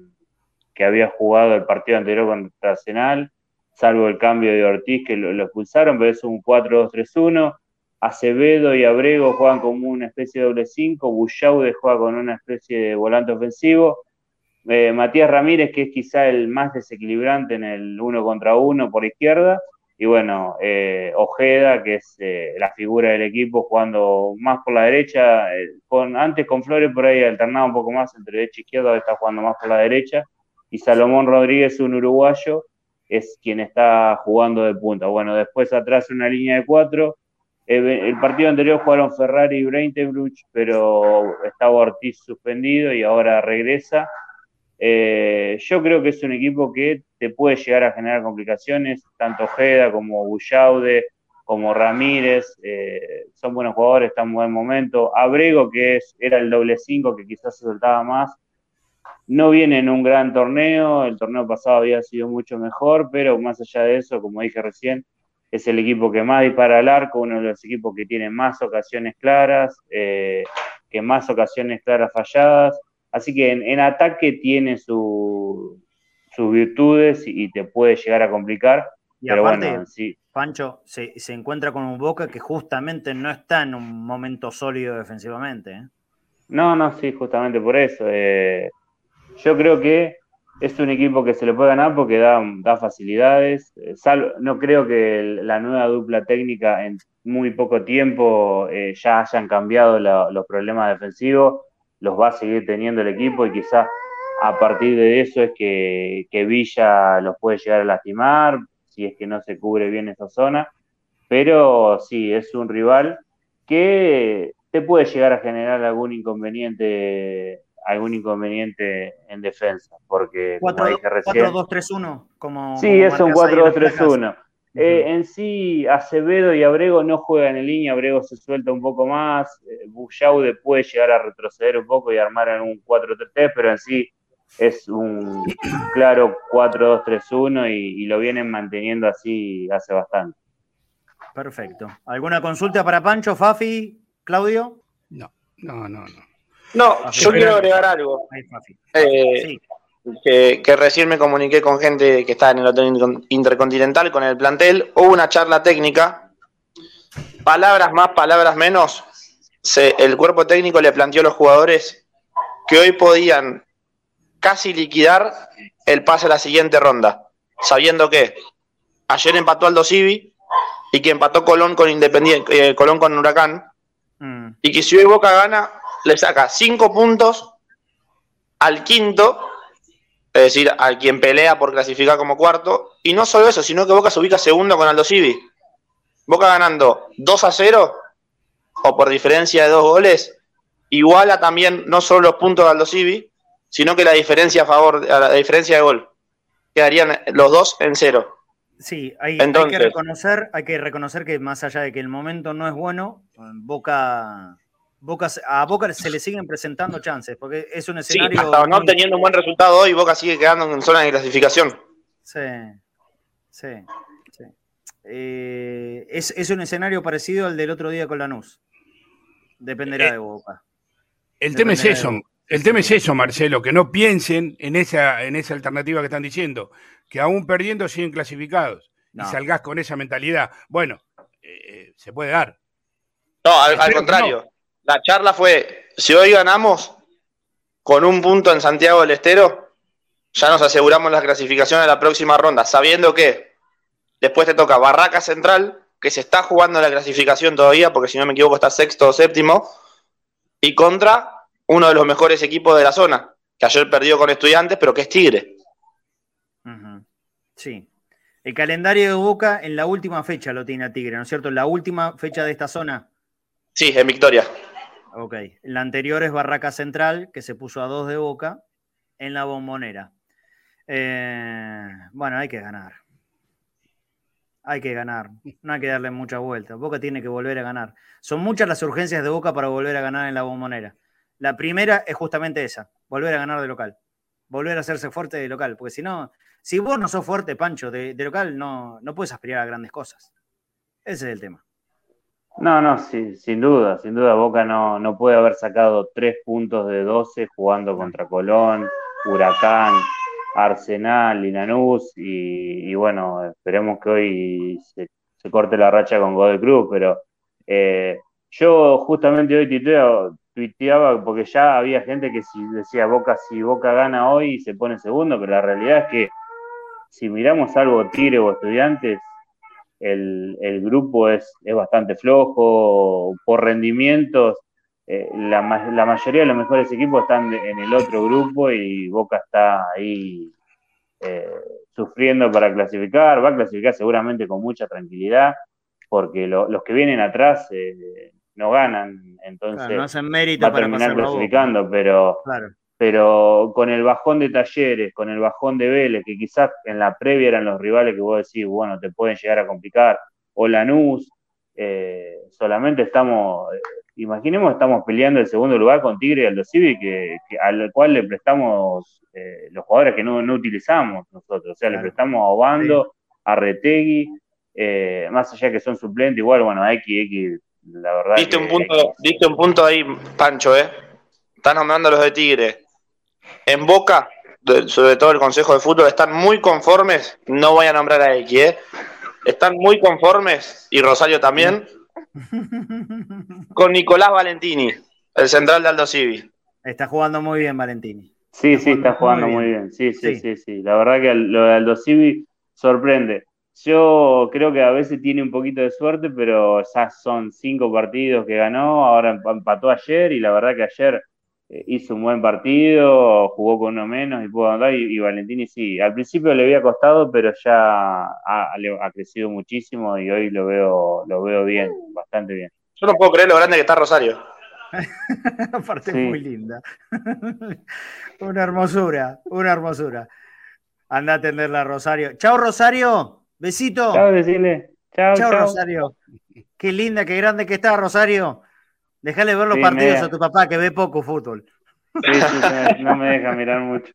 que había jugado el partido anterior contra Arsenal salvo el cambio de Ortiz que lo, expulsaron, pero es un 4-2-3-1. Acevedo y Abrego juegan como una especie de doble 5, Bullaude juega con una especie de volante ofensivo. Eh, Matías Ramírez, que es quizá el más desequilibrante en el uno contra uno por izquierda, y bueno, eh, Ojeda, que es eh, la figura del equipo, jugando más por la derecha, con, antes con Flores por ahí alternaba un poco más entre derecha e izquierda, ahora está jugando más por la derecha, y Salomón Rodríguez, un uruguayo, es quien está jugando de punta. Bueno, después atrás una línea de cuatro. El partido anterior jugaron Ferrari y Breitenbruch, pero estaba Ortiz suspendido y ahora regresa. Eh, yo creo que es un equipo que te puede llegar a generar complicaciones, tanto Ojeda como Bullaude, como Ramírez, eh, son buenos jugadores, están en buen momento. Abrego, que es, era el doble cinco, que quizás se soltaba más, no viene en un gran torneo, el torneo pasado había sido mucho mejor, pero más allá de eso, como dije recién, es el equipo que más dispara al arco, uno de los equipos que tiene más ocasiones claras, eh, que más ocasiones claras falladas. Así que en, ataque tiene sus virtudes y, te puede llegar a complicar. Y pero bueno, sí. Pancho se, encuentra con un Boca que justamente no está en un momento sólido defensivamente. ¿eh? No, no, sí, justamente por eso. Eh, yo creo que es un equipo que se le puede ganar porque da, da facilidades. Eh, no creo que la nueva dupla técnica en muy poco tiempo eh, ya hayan cambiado los problemas defensivos. Los va a seguir teniendo el equipo y quizás a partir de eso es que, que, Villa los puede llegar a lastimar si es que no se cubre bien esa zona. Pero sí, es un rival que te puede llegar a generar algún inconveniente algún inconveniente en defensa, porque 4, como dije recién... 4-2-3-1, como... Sí, es un 4-2-3-1. Eh, en sí, Acevedo y Abrego no juegan en línea, Abrego se suelta un poco más, eh, Bullaude puede llegar a retroceder un poco y armar en un 4-3-3, pero en sí es un *coughs* claro 4-2-3-1 y, y lo vienen manteniendo así hace bastante. Perfecto. ¿Alguna consulta para Pancho, Fafi, Claudio? No, no, no, no. No, ah, yo quiero agregar algo. Eh, que, recién me comuniqué con gente que está en el Hotel Intercontinental con el plantel. Hubo una charla técnica. Palabras más, palabras menos. el cuerpo técnico le planteó a los jugadores que hoy podían casi liquidar el pase a la siguiente ronda, sabiendo que ayer empató Aldo Civi y que empató Colón con Independiente, eh, Colón con Huracán, mm. y que si hoy Boca gana, le saca cinco puntos al quinto, es decir, al quien pelea por clasificar como cuarto, y no solo eso, sino que Boca se ubica segundo con Aldo Civi. Boca ganando 2 a 0, o por diferencia de dos goles, iguala también no solo los puntos de Aldo Civi, sino que la diferencia a favor, la diferencia de gol. quedarían los dos en cero. Sí, hay, hay, que reconocer, hay que reconocer que más allá de que el momento no es bueno, Boca, Boca a Boca se le siguen presentando chances, porque es un escenario. Sí, hasta no obteniendo un buen resultado hoy, Boca sigue quedando en zona de clasificación. Sí, sí, sí. Eh, es, es, un escenario parecido al del otro día con Lanús. Dependerá eh, de Boca. El tema es eso, el tema es eso, Marcelo, que no piensen en esa, en esa alternativa que están diciendo, que aún perdiendo siguen clasificados y salgas con esa mentalidad. Bueno, eh, se puede dar. No, al, contrario. La charla fue, si hoy ganamos con un punto en Santiago del Estero, ya nos aseguramos la clasificación a la próxima ronda, sabiendo que después te toca Barraca Central, que se está jugando la clasificación todavía, porque si no me equivoco está sexto o séptimo, y contra uno de los mejores equipos de la zona, que ayer perdió con estudiantes, pero que es Tigre. Sí. El calendario de Boca en la última fecha lo tiene a Tigre, ¿no es cierto? La última fecha de esta zona. Sí, en Victoria. Ok. La anterior es Barraca Central, que se puso a dos de Boca en la bombonera. Eh, bueno, hay que ganar. Hay que ganar. No hay que darle mucha vuelta. Boca tiene que volver a ganar. Son muchas las urgencias de Boca para volver a ganar en la bombonera. La primera es justamente esa, volver a ganar de local, volver a hacerse fuerte de local, porque si no, si vos no sos fuerte, Pancho, de, local, no, no puedes aspirar a grandes cosas. Ese es el tema. No, no, sí, sin duda, sin duda Boca no, no puede haber sacado tres puntos de 12 jugando contra Colón, Huracán, Arsenal, Linanús y, y bueno, esperemos que hoy se, corte la racha con Godoy Cruz, pero eh, yo justamente hoy titeo, tuiteaba porque ya había gente que si decía Boca, si Boca gana hoy se pone segundo, pero la realidad es que si miramos algo Tigre o Estudiantes, el, grupo es, es, bastante flojo, por rendimientos, eh, la, la, mayoría de los mejores equipos están en el otro grupo y Boca está ahí eh, sufriendo para clasificar, va a clasificar seguramente con mucha tranquilidad, porque los que vienen atrás eh, no ganan, entonces no hacen mérito va a terminar clasificando, pero, pero con el bajón de Talleres, con el bajón de Vélez, que quizás en la previa eran los rivales que vos decís, bueno, te pueden llegar a complicar, o Lanús, eh, solamente estamos, eh, imaginemos, estamos peleando el segundo lugar con Tigre y Aldo Civi, que, al cual le prestamos eh, los jugadores que no, utilizamos nosotros, o sea, le prestamos a Obando, a Retegui, más allá que son suplentes, igual, bueno, a X, X la verdad. Viste, un punto, un punto ahí, Pancho, ¿eh? Están nombrando a los de Tigre. En Boca, sobre todo el Consejo de Fútbol, están muy conformes. No voy a nombrar a X, ¿eh? Están muy conformes, y Rosario también, con Nicolás Valentini, el central de Aldo Civi. Está jugando muy bien Valentini. Sí, sí, está jugando muy bien. Sí, sí, sí, sí, La verdad que lo de Aldo Civi sorprende. Yo creo que a veces tiene un poquito de suerte, pero ya son cinco partidos que ganó, ahora empató ayer y la verdad que ayer hizo un buen partido, jugó con uno menos y pudo andar y, Valentini sí, al principio le había costado, pero ya ha, crecido muchísimo y hoy lo veo, lo veo bien, bastante bien. Yo no puedo creer lo grande que está Rosario. *laughs* Aparte muy linda. *laughs* una hermosura, una hermosura. Anda a atenderla, Rosario. Chao, Rosario. Besito. Chao, decirle. Chao, Rosario. Qué linda, qué grande que está, Rosario. Déjale ver los partidos a tu papá, que ve poco fútbol. Sí, sí, no me deja mirar mucho.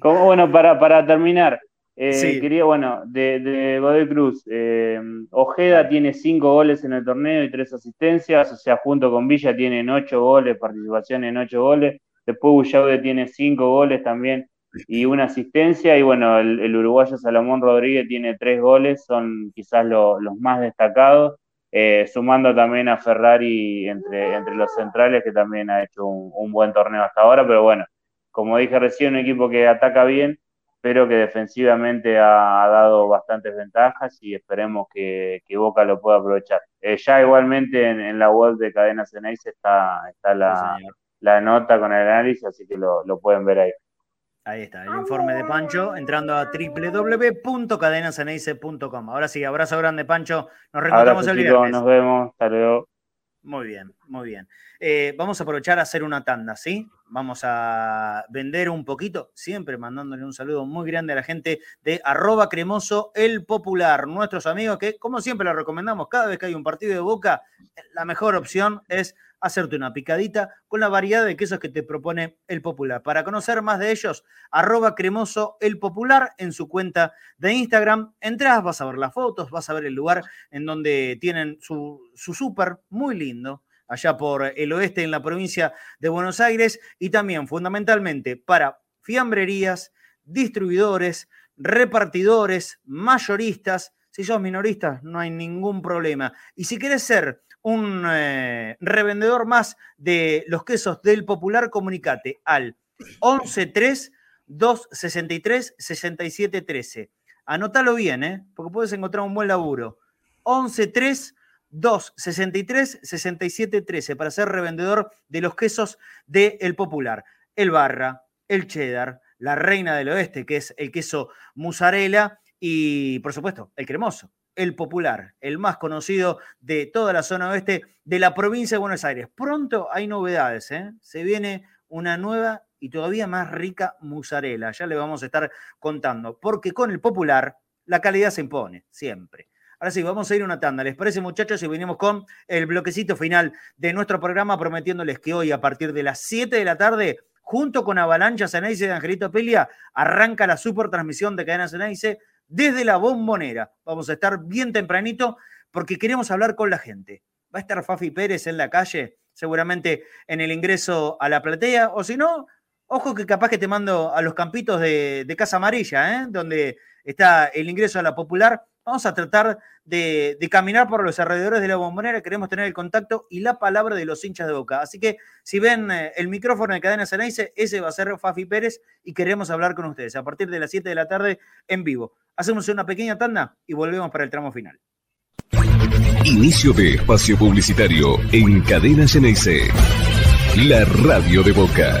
Como, bueno, para, para terminar, eh, quería, bueno, de, de Godoy Cruz, eh, Ojeda tiene cinco goles en el torneo y tres asistencias, o sea, junto con Villa tienen ocho goles, participación en ocho goles. Después Bullaude tiene cinco goles también y una asistencia. Y bueno, el, uruguayo Salomón Rodríguez tiene tres goles, son quizás los más destacados, eh, sumando también a Ferrari entre, entre los centrales, que también ha hecho un, buen torneo hasta ahora. Pero bueno, como dije recién, un equipo que ataca bien, pero que defensivamente ha, dado bastantes ventajas y esperemos que, Boca lo pueda aprovechar. Eh, ya igualmente en, la web de Cadenas Ceneice está, está la, la, nota con el análisis, así que lo, lo pueden ver ahí. Ahí está, el informe de Pancho, entrando a www.cadenaseneice.com. Ahora sí, abrazo grande, Pancho. Nos reencontramos el viernes. Nos vemos, hasta luego. Muy bien, muy bien. Eh, vamos a aprovechar a hacer una tanda, ¿sí? Vamos a vender un poquito, siempre mandándole un saludo muy grande a la gente de arroba cremoso el popular, nuestros amigos que, como siempre, lo recomendamos cada vez que hay un partido de boca, la mejor opción es hacerte una picadita con la variedad de quesos que te propone el Popular. Para conocer más de ellos, arroba cremoso el Popular en su cuenta de Instagram. Entrás, vas a ver las fotos, vas a ver el lugar en donde tienen su, su súper muy lindo, allá por el oeste en la provincia de Buenos Aires y también fundamentalmente para fiambrerías, distribuidores, repartidores, mayoristas. Si sos minorista, no hay ningún problema. Y si quieres ser un eh, revendedor más de los quesos del Popular, comunicate al 113 263 6713. Anótalo bien, ¿eh? porque puedes encontrar un buen laburo. 113 263 6713 para ser revendedor de los quesos del Popular. El Barra, el Cheddar, la Reina del Oeste, que es el queso mozzarella, y por supuesto, el cremoso el popular, el más conocido de toda la zona oeste de la provincia de Buenos Aires. Pronto hay novedades, ¿eh? se viene una nueva y todavía más rica mozzarella, ya le vamos a estar contando, porque con el popular la calidad se impone, siempre. Ahora sí, vamos a ir a una tanda. ¿Les parece, muchachos? Y venimos con el bloquecito final de nuestro programa, prometiéndoles que hoy, a partir de las 7 de la tarde, junto con Avalancha Ceneice de Angelito Pelia, arranca la super transmisión de Cadena Ceneice desde la bombonera. Vamos a estar bien tempranito porque queremos hablar con la gente. Va a estar Fafi Pérez en la calle, seguramente en el ingreso a la platea, o si no, ojo que capaz que te mando a los campitos de, Casa Amarilla, ¿eh? donde está el ingreso a la popular. Vamos a tratar de, caminar por los alrededores de la bombonera, queremos tener el contacto y la palabra de los hinchas de boca. Así que si ven eh, el micrófono de Cadena Ceneice, ese va a ser Fafi Pérez y queremos hablar con ustedes a partir de las 7 de la tarde en vivo. Hacemos una pequeña tanda y volvemos para el tramo final. Inicio de espacio publicitario en Cadena Ceneice, la radio de Boca.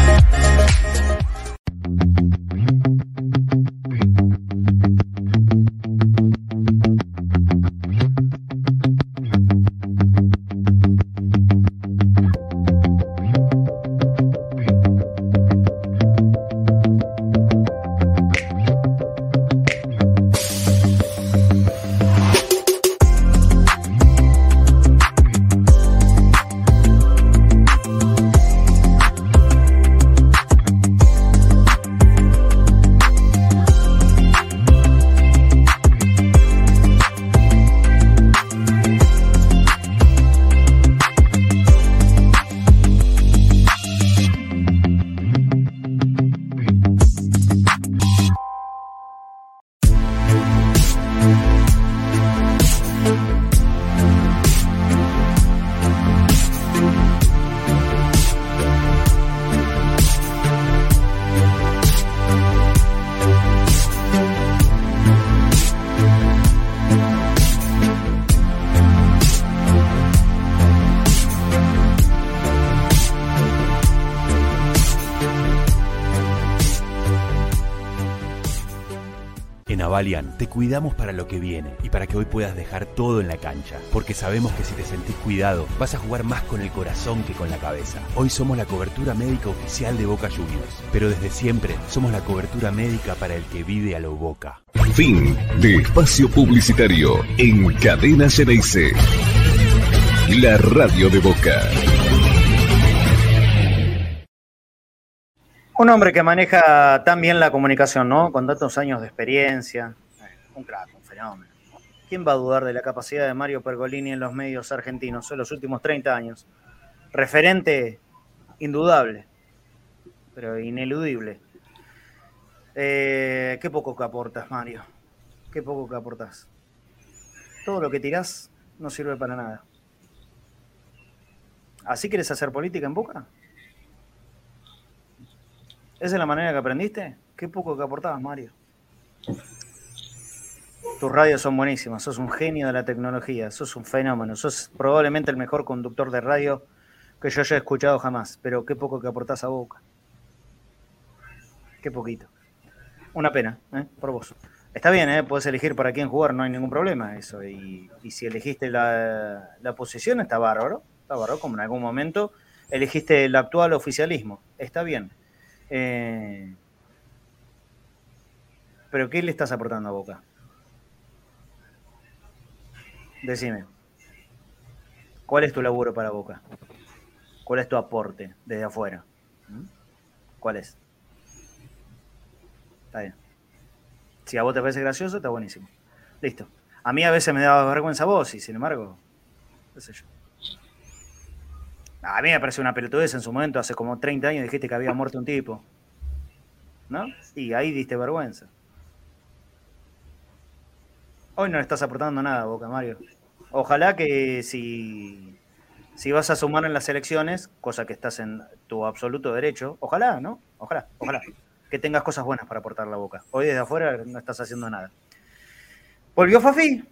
Te cuidamos para lo que viene y para que hoy puedas dejar todo en la cancha, porque sabemos que si te sentís cuidado, vas a jugar más con el corazón que con la cabeza. Hoy somos la cobertura médica oficial de Boca Juniors, pero desde siempre somos la cobertura médica para el que vive a lo Boca. Fin de espacio publicitario en Cadena Ceneice. La radio de Boca. Un hombre que maneja tan bien la comunicación, ¿no? Con tantos años de experiencia. Un crack, un fenómeno. ¿Quién va a dudar de la capacidad de Mario Pergolini en los medios argentinos en los últimos 30 años? Referente indudable, pero ineludible. Eh, qué poco que aportas, Mario. Qué poco que aportas. Todo lo que tirás no sirve para nada. ¿Así quieres hacer política en Boca? ¿Esa es la manera que aprendiste? Qué poco que aportabas, Mario. Tus radios son buenísimas, sos un genio de la tecnología, sos un fenómeno, sos probablemente el mejor conductor de radio que yo haya escuchado jamás, pero qué poco que aportás a Boca. Qué poquito. Una pena, ¿eh? por vos. Está bien, ¿eh? puedes elegir para quién jugar, no hay ningún problema eso. Y, si elegiste la, la, posición, está bárbaro, está bárbaro, como en algún momento elegiste el actual oficialismo, está bien. Eh, pero ¿qué le estás aportando a Boca? Decime. ¿Cuál es tu laburo para Boca? ¿Cuál es tu aporte desde afuera? ¿Mm? ¿Cuál es? Está bien. Si a vos te parece gracioso, está buenísimo. Listo. A mí a veces me da vergüenza vos y sin embargo, qué sé yo. A mí me parece una pelotudez en su momento, hace como 30 años dijiste que había muerto un tipo. ¿No? Y ahí diste vergüenza. Hoy no le estás aportando nada, Boca Mario. Ojalá que si, si vas a sumar en las elecciones, cosa que estás en tu absoluto derecho, ojalá, ¿no? Ojalá, ojalá. Que tengas cosas buenas para aportar la boca. Hoy desde afuera no estás haciendo nada. ¿Volvió Fafi?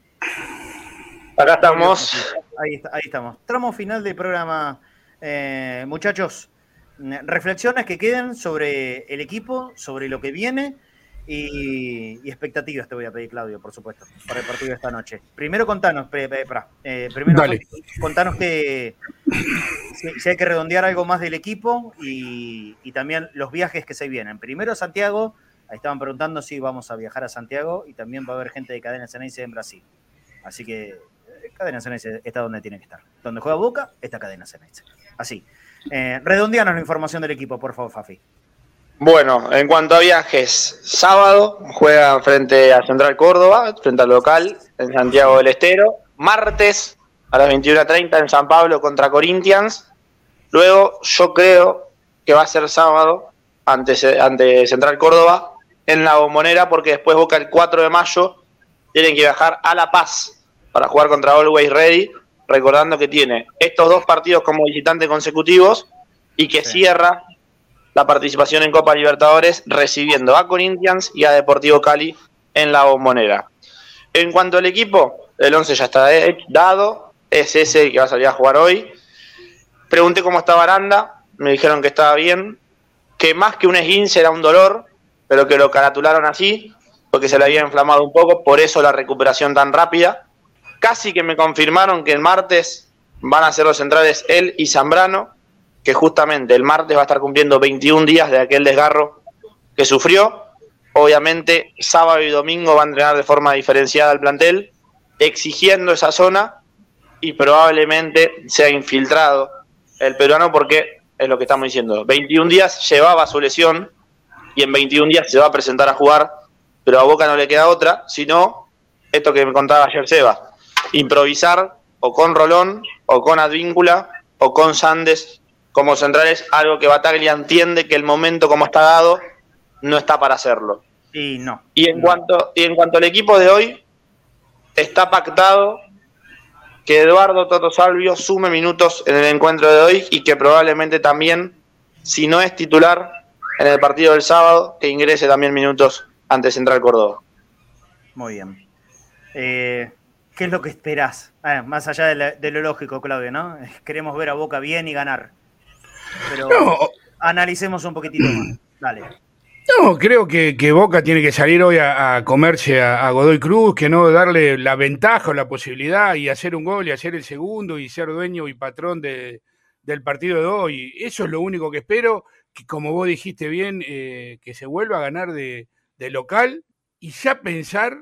Acá estamos. Ahí, ahí estamos. Tramo final del programa eh, muchachos, reflexiones que queden sobre el equipo, sobre lo que viene y, expectativas te voy a pedir, Claudio, por supuesto, para el partido de esta noche. Primero contanos, eh, primero contanos que si, hay que redondear algo más del equipo y, también los viajes que se vienen. Primero Santiago, ahí estaban preguntando si vamos a viajar a Santiago y también va a haber gente de Cadena Ceneice en Brasil. Así que eh, Cadena Ceneice está donde tiene que estar. Donde juega Boca, está Cadena Ceneice. Así. Eh, redondeanos la información del equipo, por favor, Fafi. Bueno, en cuanto a viajes, sábado juega frente a Central Córdoba, frente al local en Santiago del Estero. Martes a las 21.30 en San Pablo contra Corinthians. Luego yo creo que va a ser sábado ante, ante Central Córdoba en la bombonera porque después Boca el 4 de mayo tienen que viajar a La Paz para jugar contra Always Ready recordando que tiene estos dos partidos como visitante consecutivos y que cierra la participación en Copa Libertadores recibiendo a Corinthians y a Deportivo Cali en la bombonera. En cuanto al equipo, el 11 ya está dado, es ese el que va a salir a jugar hoy. Pregunté cómo estaba Aranda, me dijeron que estaba bien, que más que un esguince era un dolor, pero que lo caratularon así, porque se le había inflamado un poco, por eso la recuperación tan rápida. Casi que me confirmaron que el martes van a ser los centrales él y Zambrano, que justamente el martes va a estar cumpliendo 21 días de aquel desgarro que sufrió. Obviamente, sábado y domingo va a entrenar de forma diferenciada el plantel, exigiendo esa zona y probablemente sea infiltrado el peruano porque es lo que estamos diciendo. 21 días llevaba su lesión y en 21 días se va a presentar a jugar, pero a Boca no le queda otra, sino esto que me contaba ayer Seba, improvisar o con Rolón, o con Advíncula, o con Sandes como centrales, algo que Bataglia entiende que el momento como está dado no está para hacerlo. Y no. Y en, Cuanto, y en cuanto al equipo de hoy, está pactado que Eduardo Toto Salvio sume minutos en el encuentro de hoy y que probablemente también, si no es titular en el partido del sábado, que ingrese también minutos ante Central Córdoba. Muy bien. Eh, ¿Qué es lo que esperás? Ah, más allá de, lo lógico, Claudio, ¿no? *laughs* Queremos ver a Boca bien y ganar. Pero analicemos un poquitito más. *clears throat* Dale. No, creo que, Boca tiene que salir hoy a, comerse a, Godoy Cruz, que no darle la ventaja o la posibilidad y hacer un gol y hacer el segundo y ser dueño y patrón de, del partido de hoy. Eso es lo único que espero, que como vos dijiste bien, eh, que se vuelva a ganar de, local y ya pensar,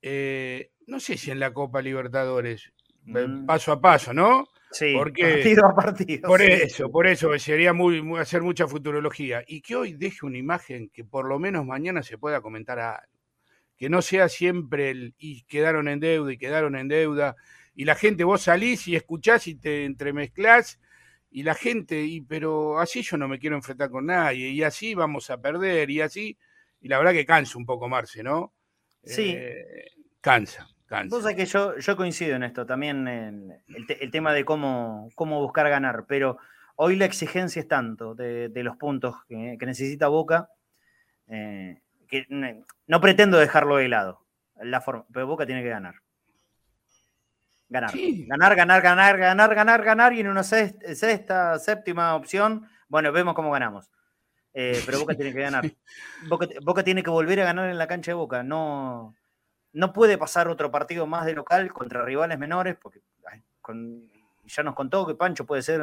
eh, no sé si en la Copa Libertadores, mm. paso a paso, ¿no? Sí, partido a partido. Por eso, por eso, sería muy, hacer mucha futurología. Y que hoy deje una imagen que por lo menos mañana se pueda comentar algo. Que no sea siempre el y quedaron en deuda y quedaron en deuda. Y la gente, vos salís y escuchás y te entremezclás. Y la gente, y pero así yo no me quiero enfrentar con nadie. Y así vamos a perder. Y así. Y la verdad que cansa un poco, Marce, ¿no? Sí. Eh, cansa. Cosa que yo, yo coincido en esto, también en el, tema de cómo, cómo buscar ganar, pero hoy la exigencia es tanto de, los puntos que, necesita Boca, eh, que no pretendo dejarlo de lado, la forma, pero Boca tiene que ganar. Ganar. ganar, ganar, ganar, ganar, ganar, ganar, y en una sexta, séptima opción, bueno, vemos cómo ganamos. Eh, pero Boca tiene que ganar. *laughs* Boca, Boca tiene que volver a ganar en la cancha de Boca, no no puede pasar otro partido más de local contra rivales menores, porque ya nos contó que Pancho puede ser,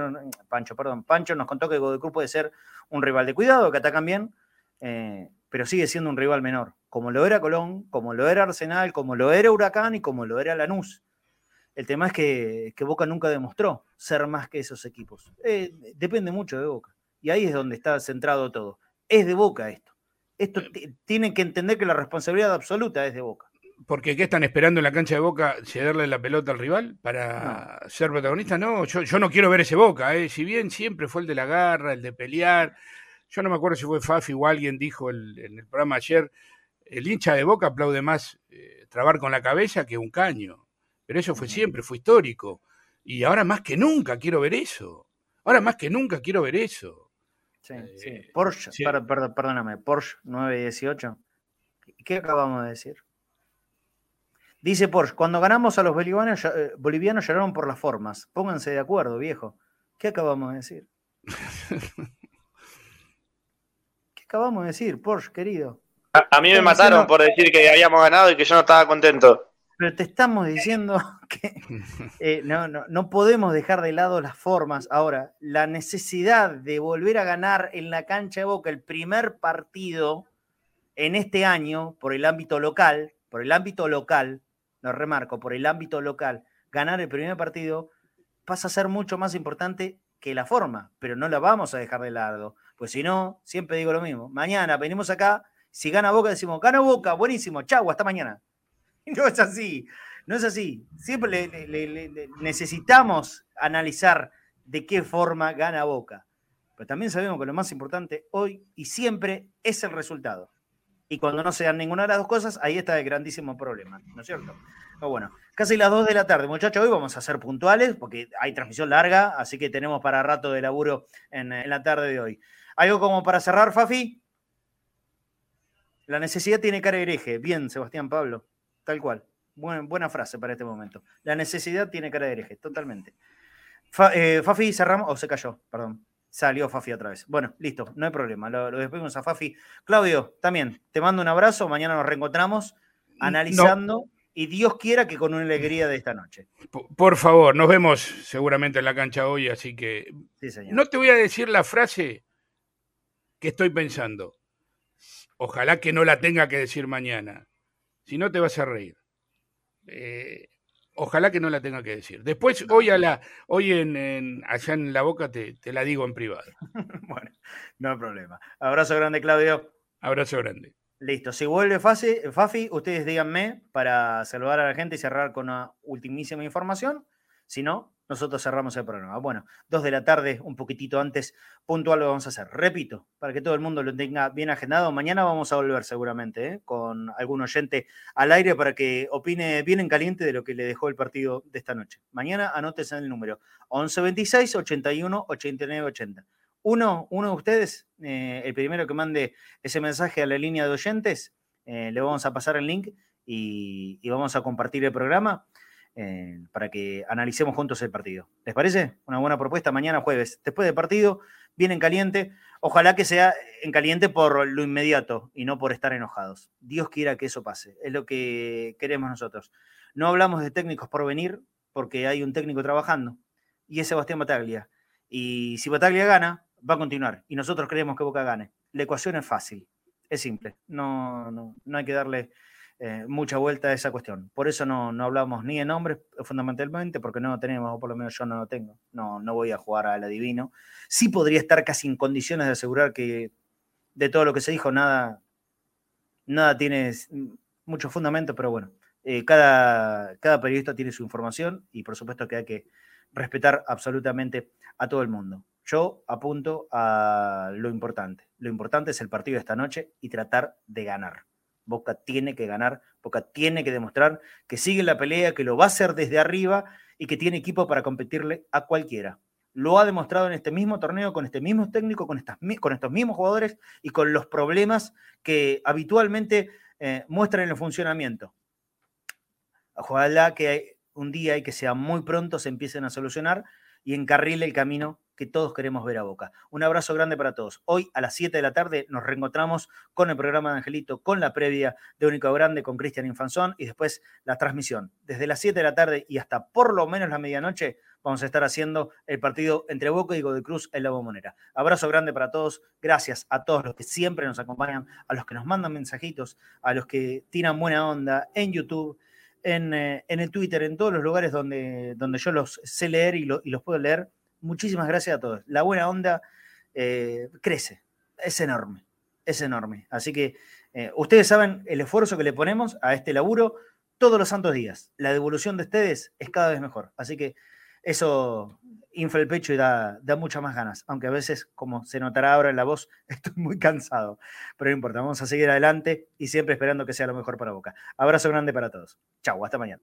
Pancho, perdón, Pancho nos contó que Godoy puede ser un rival de cuidado, que atacan bien, eh, pero sigue siendo un rival menor, como lo era Colón, como lo era Arsenal, como lo era Huracán y como lo era Lanús. El tema es que, Boca nunca demostró ser más que esos equipos. Eh, depende mucho de Boca. Y ahí es donde está centrado todo. Es de Boca esto. Esto tienen que entender que la responsabilidad absoluta es de Boca. Porque ¿qué están esperando en la cancha de Boca? ¿Cederle la pelota al rival para ser protagonista? No, yo, yo, no quiero ver ese Boca. ¿eh? Si bien siempre fue el de la garra, el de pelear. Yo no me acuerdo si fue Fafi o alguien dijo en el programa ayer, el hincha de Boca aplaude más eh, trabar con la cabeza que un caño. Pero eso fue siempre, fue histórico. Y ahora más que nunca quiero ver eso. Ahora más que nunca quiero ver eso. Sí, sí. Eh, Porsche, perdóname, Porsche 918. ¿Qué acabamos de decir? Dice Porsche, cuando ganamos a los bolivianos, eh, bolivianos lloraron por las formas. Pónganse de acuerdo, viejo. ¿Qué acabamos de decir? *laughs* ¿Qué acabamos de decir, Porsche, querido? A, mí me mataron por decir que habíamos ganado y que yo no estaba contento. Pero te estamos diciendo *laughs* que eh, no, no, no podemos dejar de lado las formas. Ahora, la necesidad de volver a ganar en la cancha de Boca el primer partido en este año por el ámbito local, por el ámbito local, lo remarco, por el ámbito local, ganar el primer partido pasa a ser mucho más importante que la forma, pero no la vamos a dejar de lado. Pues si no, siempre digo lo mismo. Mañana venimos acá, si gana Boca, decimos, gana Boca, buenísimo, chau, hasta mañana. *laughs* no es así, no es así. Siempre necesitamos analizar de qué forma gana Boca. Pero también sabemos que lo más importante hoy y siempre es el resultado. Y cuando no se dan ninguna de las dos cosas, ahí está el grandísimo problema, ¿no es cierto? Pero bueno, casi las 2 de la tarde, muchachos, hoy vamos a ser puntuales porque hay transmisión larga, así que tenemos para rato de laburo en, la tarde de hoy. ¿Algo como para cerrar, Fafi? La necesidad tiene cara de hereje. Bien, Sebastián Pablo, tal cual. buena frase para este momento. La necesidad tiene cara de hereje, totalmente. Eh, Fafi, cerramos, o se cayó, perdón. Salió Fafi otra vez. Bueno, listo, no hay problema. Lo, despedimos a Fafi. Claudio, también, te mando un abrazo. Mañana nos reencontramos analizando. Y Dios quiera que con una alegría de esta noche. Por, favor, nos vemos seguramente en la cancha hoy, así que no te voy a decir la frase que estoy pensando. Ojalá que no la tenga que decir mañana. Si no, te vas a reír. Eh, Ojalá que no la tenga que decir. Después, hoy, a la, hoy en, allá en la boca te, la digo en privado. *laughs* bueno, no hay problema. Abrazo grande, Claudio. Abrazo grande. Listo. Si vuelve Fafi, ustedes díganme para saludar a la gente y cerrar con una ultimísima información. Si no, nosotros cerramos el programa. Bueno, dos de la tarde, un poquitito antes, puntual lo vamos a hacer. Repito, para que todo el mundo lo tenga bien agendado, mañana vamos a volver seguramente ¿eh? con algún oyente al aire para que opine bien en caliente de lo que le dejó el partido de esta noche. Mañana anótese el número 1126 81 89 80. Uno, uno de ustedes, eh, el primero que mande ese mensaje a la línea de oyentes, eh, le vamos a pasar el link y vamos a compartir el programa. Eh, para que analicemos juntos el partido. ¿Les parece? Una buena propuesta mañana jueves. Después del partido, viene en caliente. Ojalá que sea en caliente por lo inmediato y no por estar enojados. Dios quiera que eso pase, es lo que queremos nosotros. No hablamos de técnicos por venir, porque hay un técnico trabajando, y es Sebastián Bataglia. Y si Bataglia gana, va a continuar, y nosotros creemos que Boca gane. La ecuación es fácil, es simple, no, no, no hay que darle eh, mucha vuelta a esa cuestión. Por eso no, no hablamos ni de nombres, fundamentalmente, porque no lo tenemos, o por lo menos yo no lo tengo. No, no voy a jugar al adivino. Sí podría estar casi en condiciones de asegurar que de todo lo que se dijo, nada, nada tiene mucho fundamento, pero bueno, eh, cada, cada periodista tiene su información y por supuesto que hay que respetar absolutamente a todo el mundo. Yo apunto a lo importante. Lo importante es el partido de esta noche y tratar de ganar. Boca tiene que ganar, Boca tiene que demostrar que sigue la pelea, que lo va a hacer desde arriba y que tiene equipo para competirle a cualquiera. Lo ha demostrado en este mismo torneo, con este mismo técnico, con, con estos mismos jugadores y con los problemas que habitualmente eh, muestran en el funcionamiento. Ojalá que un día y que sea muy pronto se empiecen a solucionar y encarrile el camino que todos queremos ver a Boca. Un abrazo grande para todos. Hoy a las 7 de la tarde nos reencontramos con el programa de Angelito, con la previa de Único Grande con Cristian Infanzón y después la transmisión. Desde las 7 de la tarde y hasta por lo menos la medianoche vamos a estar haciendo el partido entre Boca y Godoy Cruz en la Bombonera. Abrazo grande para todos. Gracias a todos los que siempre nos acompañan, a los que nos mandan mensajitos, a los que tiran buena onda en YouTube. En, eh, el Twitter, en todos los lugares donde, donde yo los sé leer y los puedo leer muchísimas gracias a todos. La buena onda eh, crece, es enorme, es enorme. Así que eh, ustedes saben el esfuerzo que le ponemos a este laburo todos los santos días. La devolución de ustedes es cada vez mejor. Así que eso infla el pecho y da, da muchas más ganas. Aunque a veces, como se notará ahora en la voz, *laughs* estoy muy cansado. Pero no importa, vamos a seguir adelante y siempre esperando que sea lo mejor para Boca. Abrazo grande para todos. Chau, hasta mañana.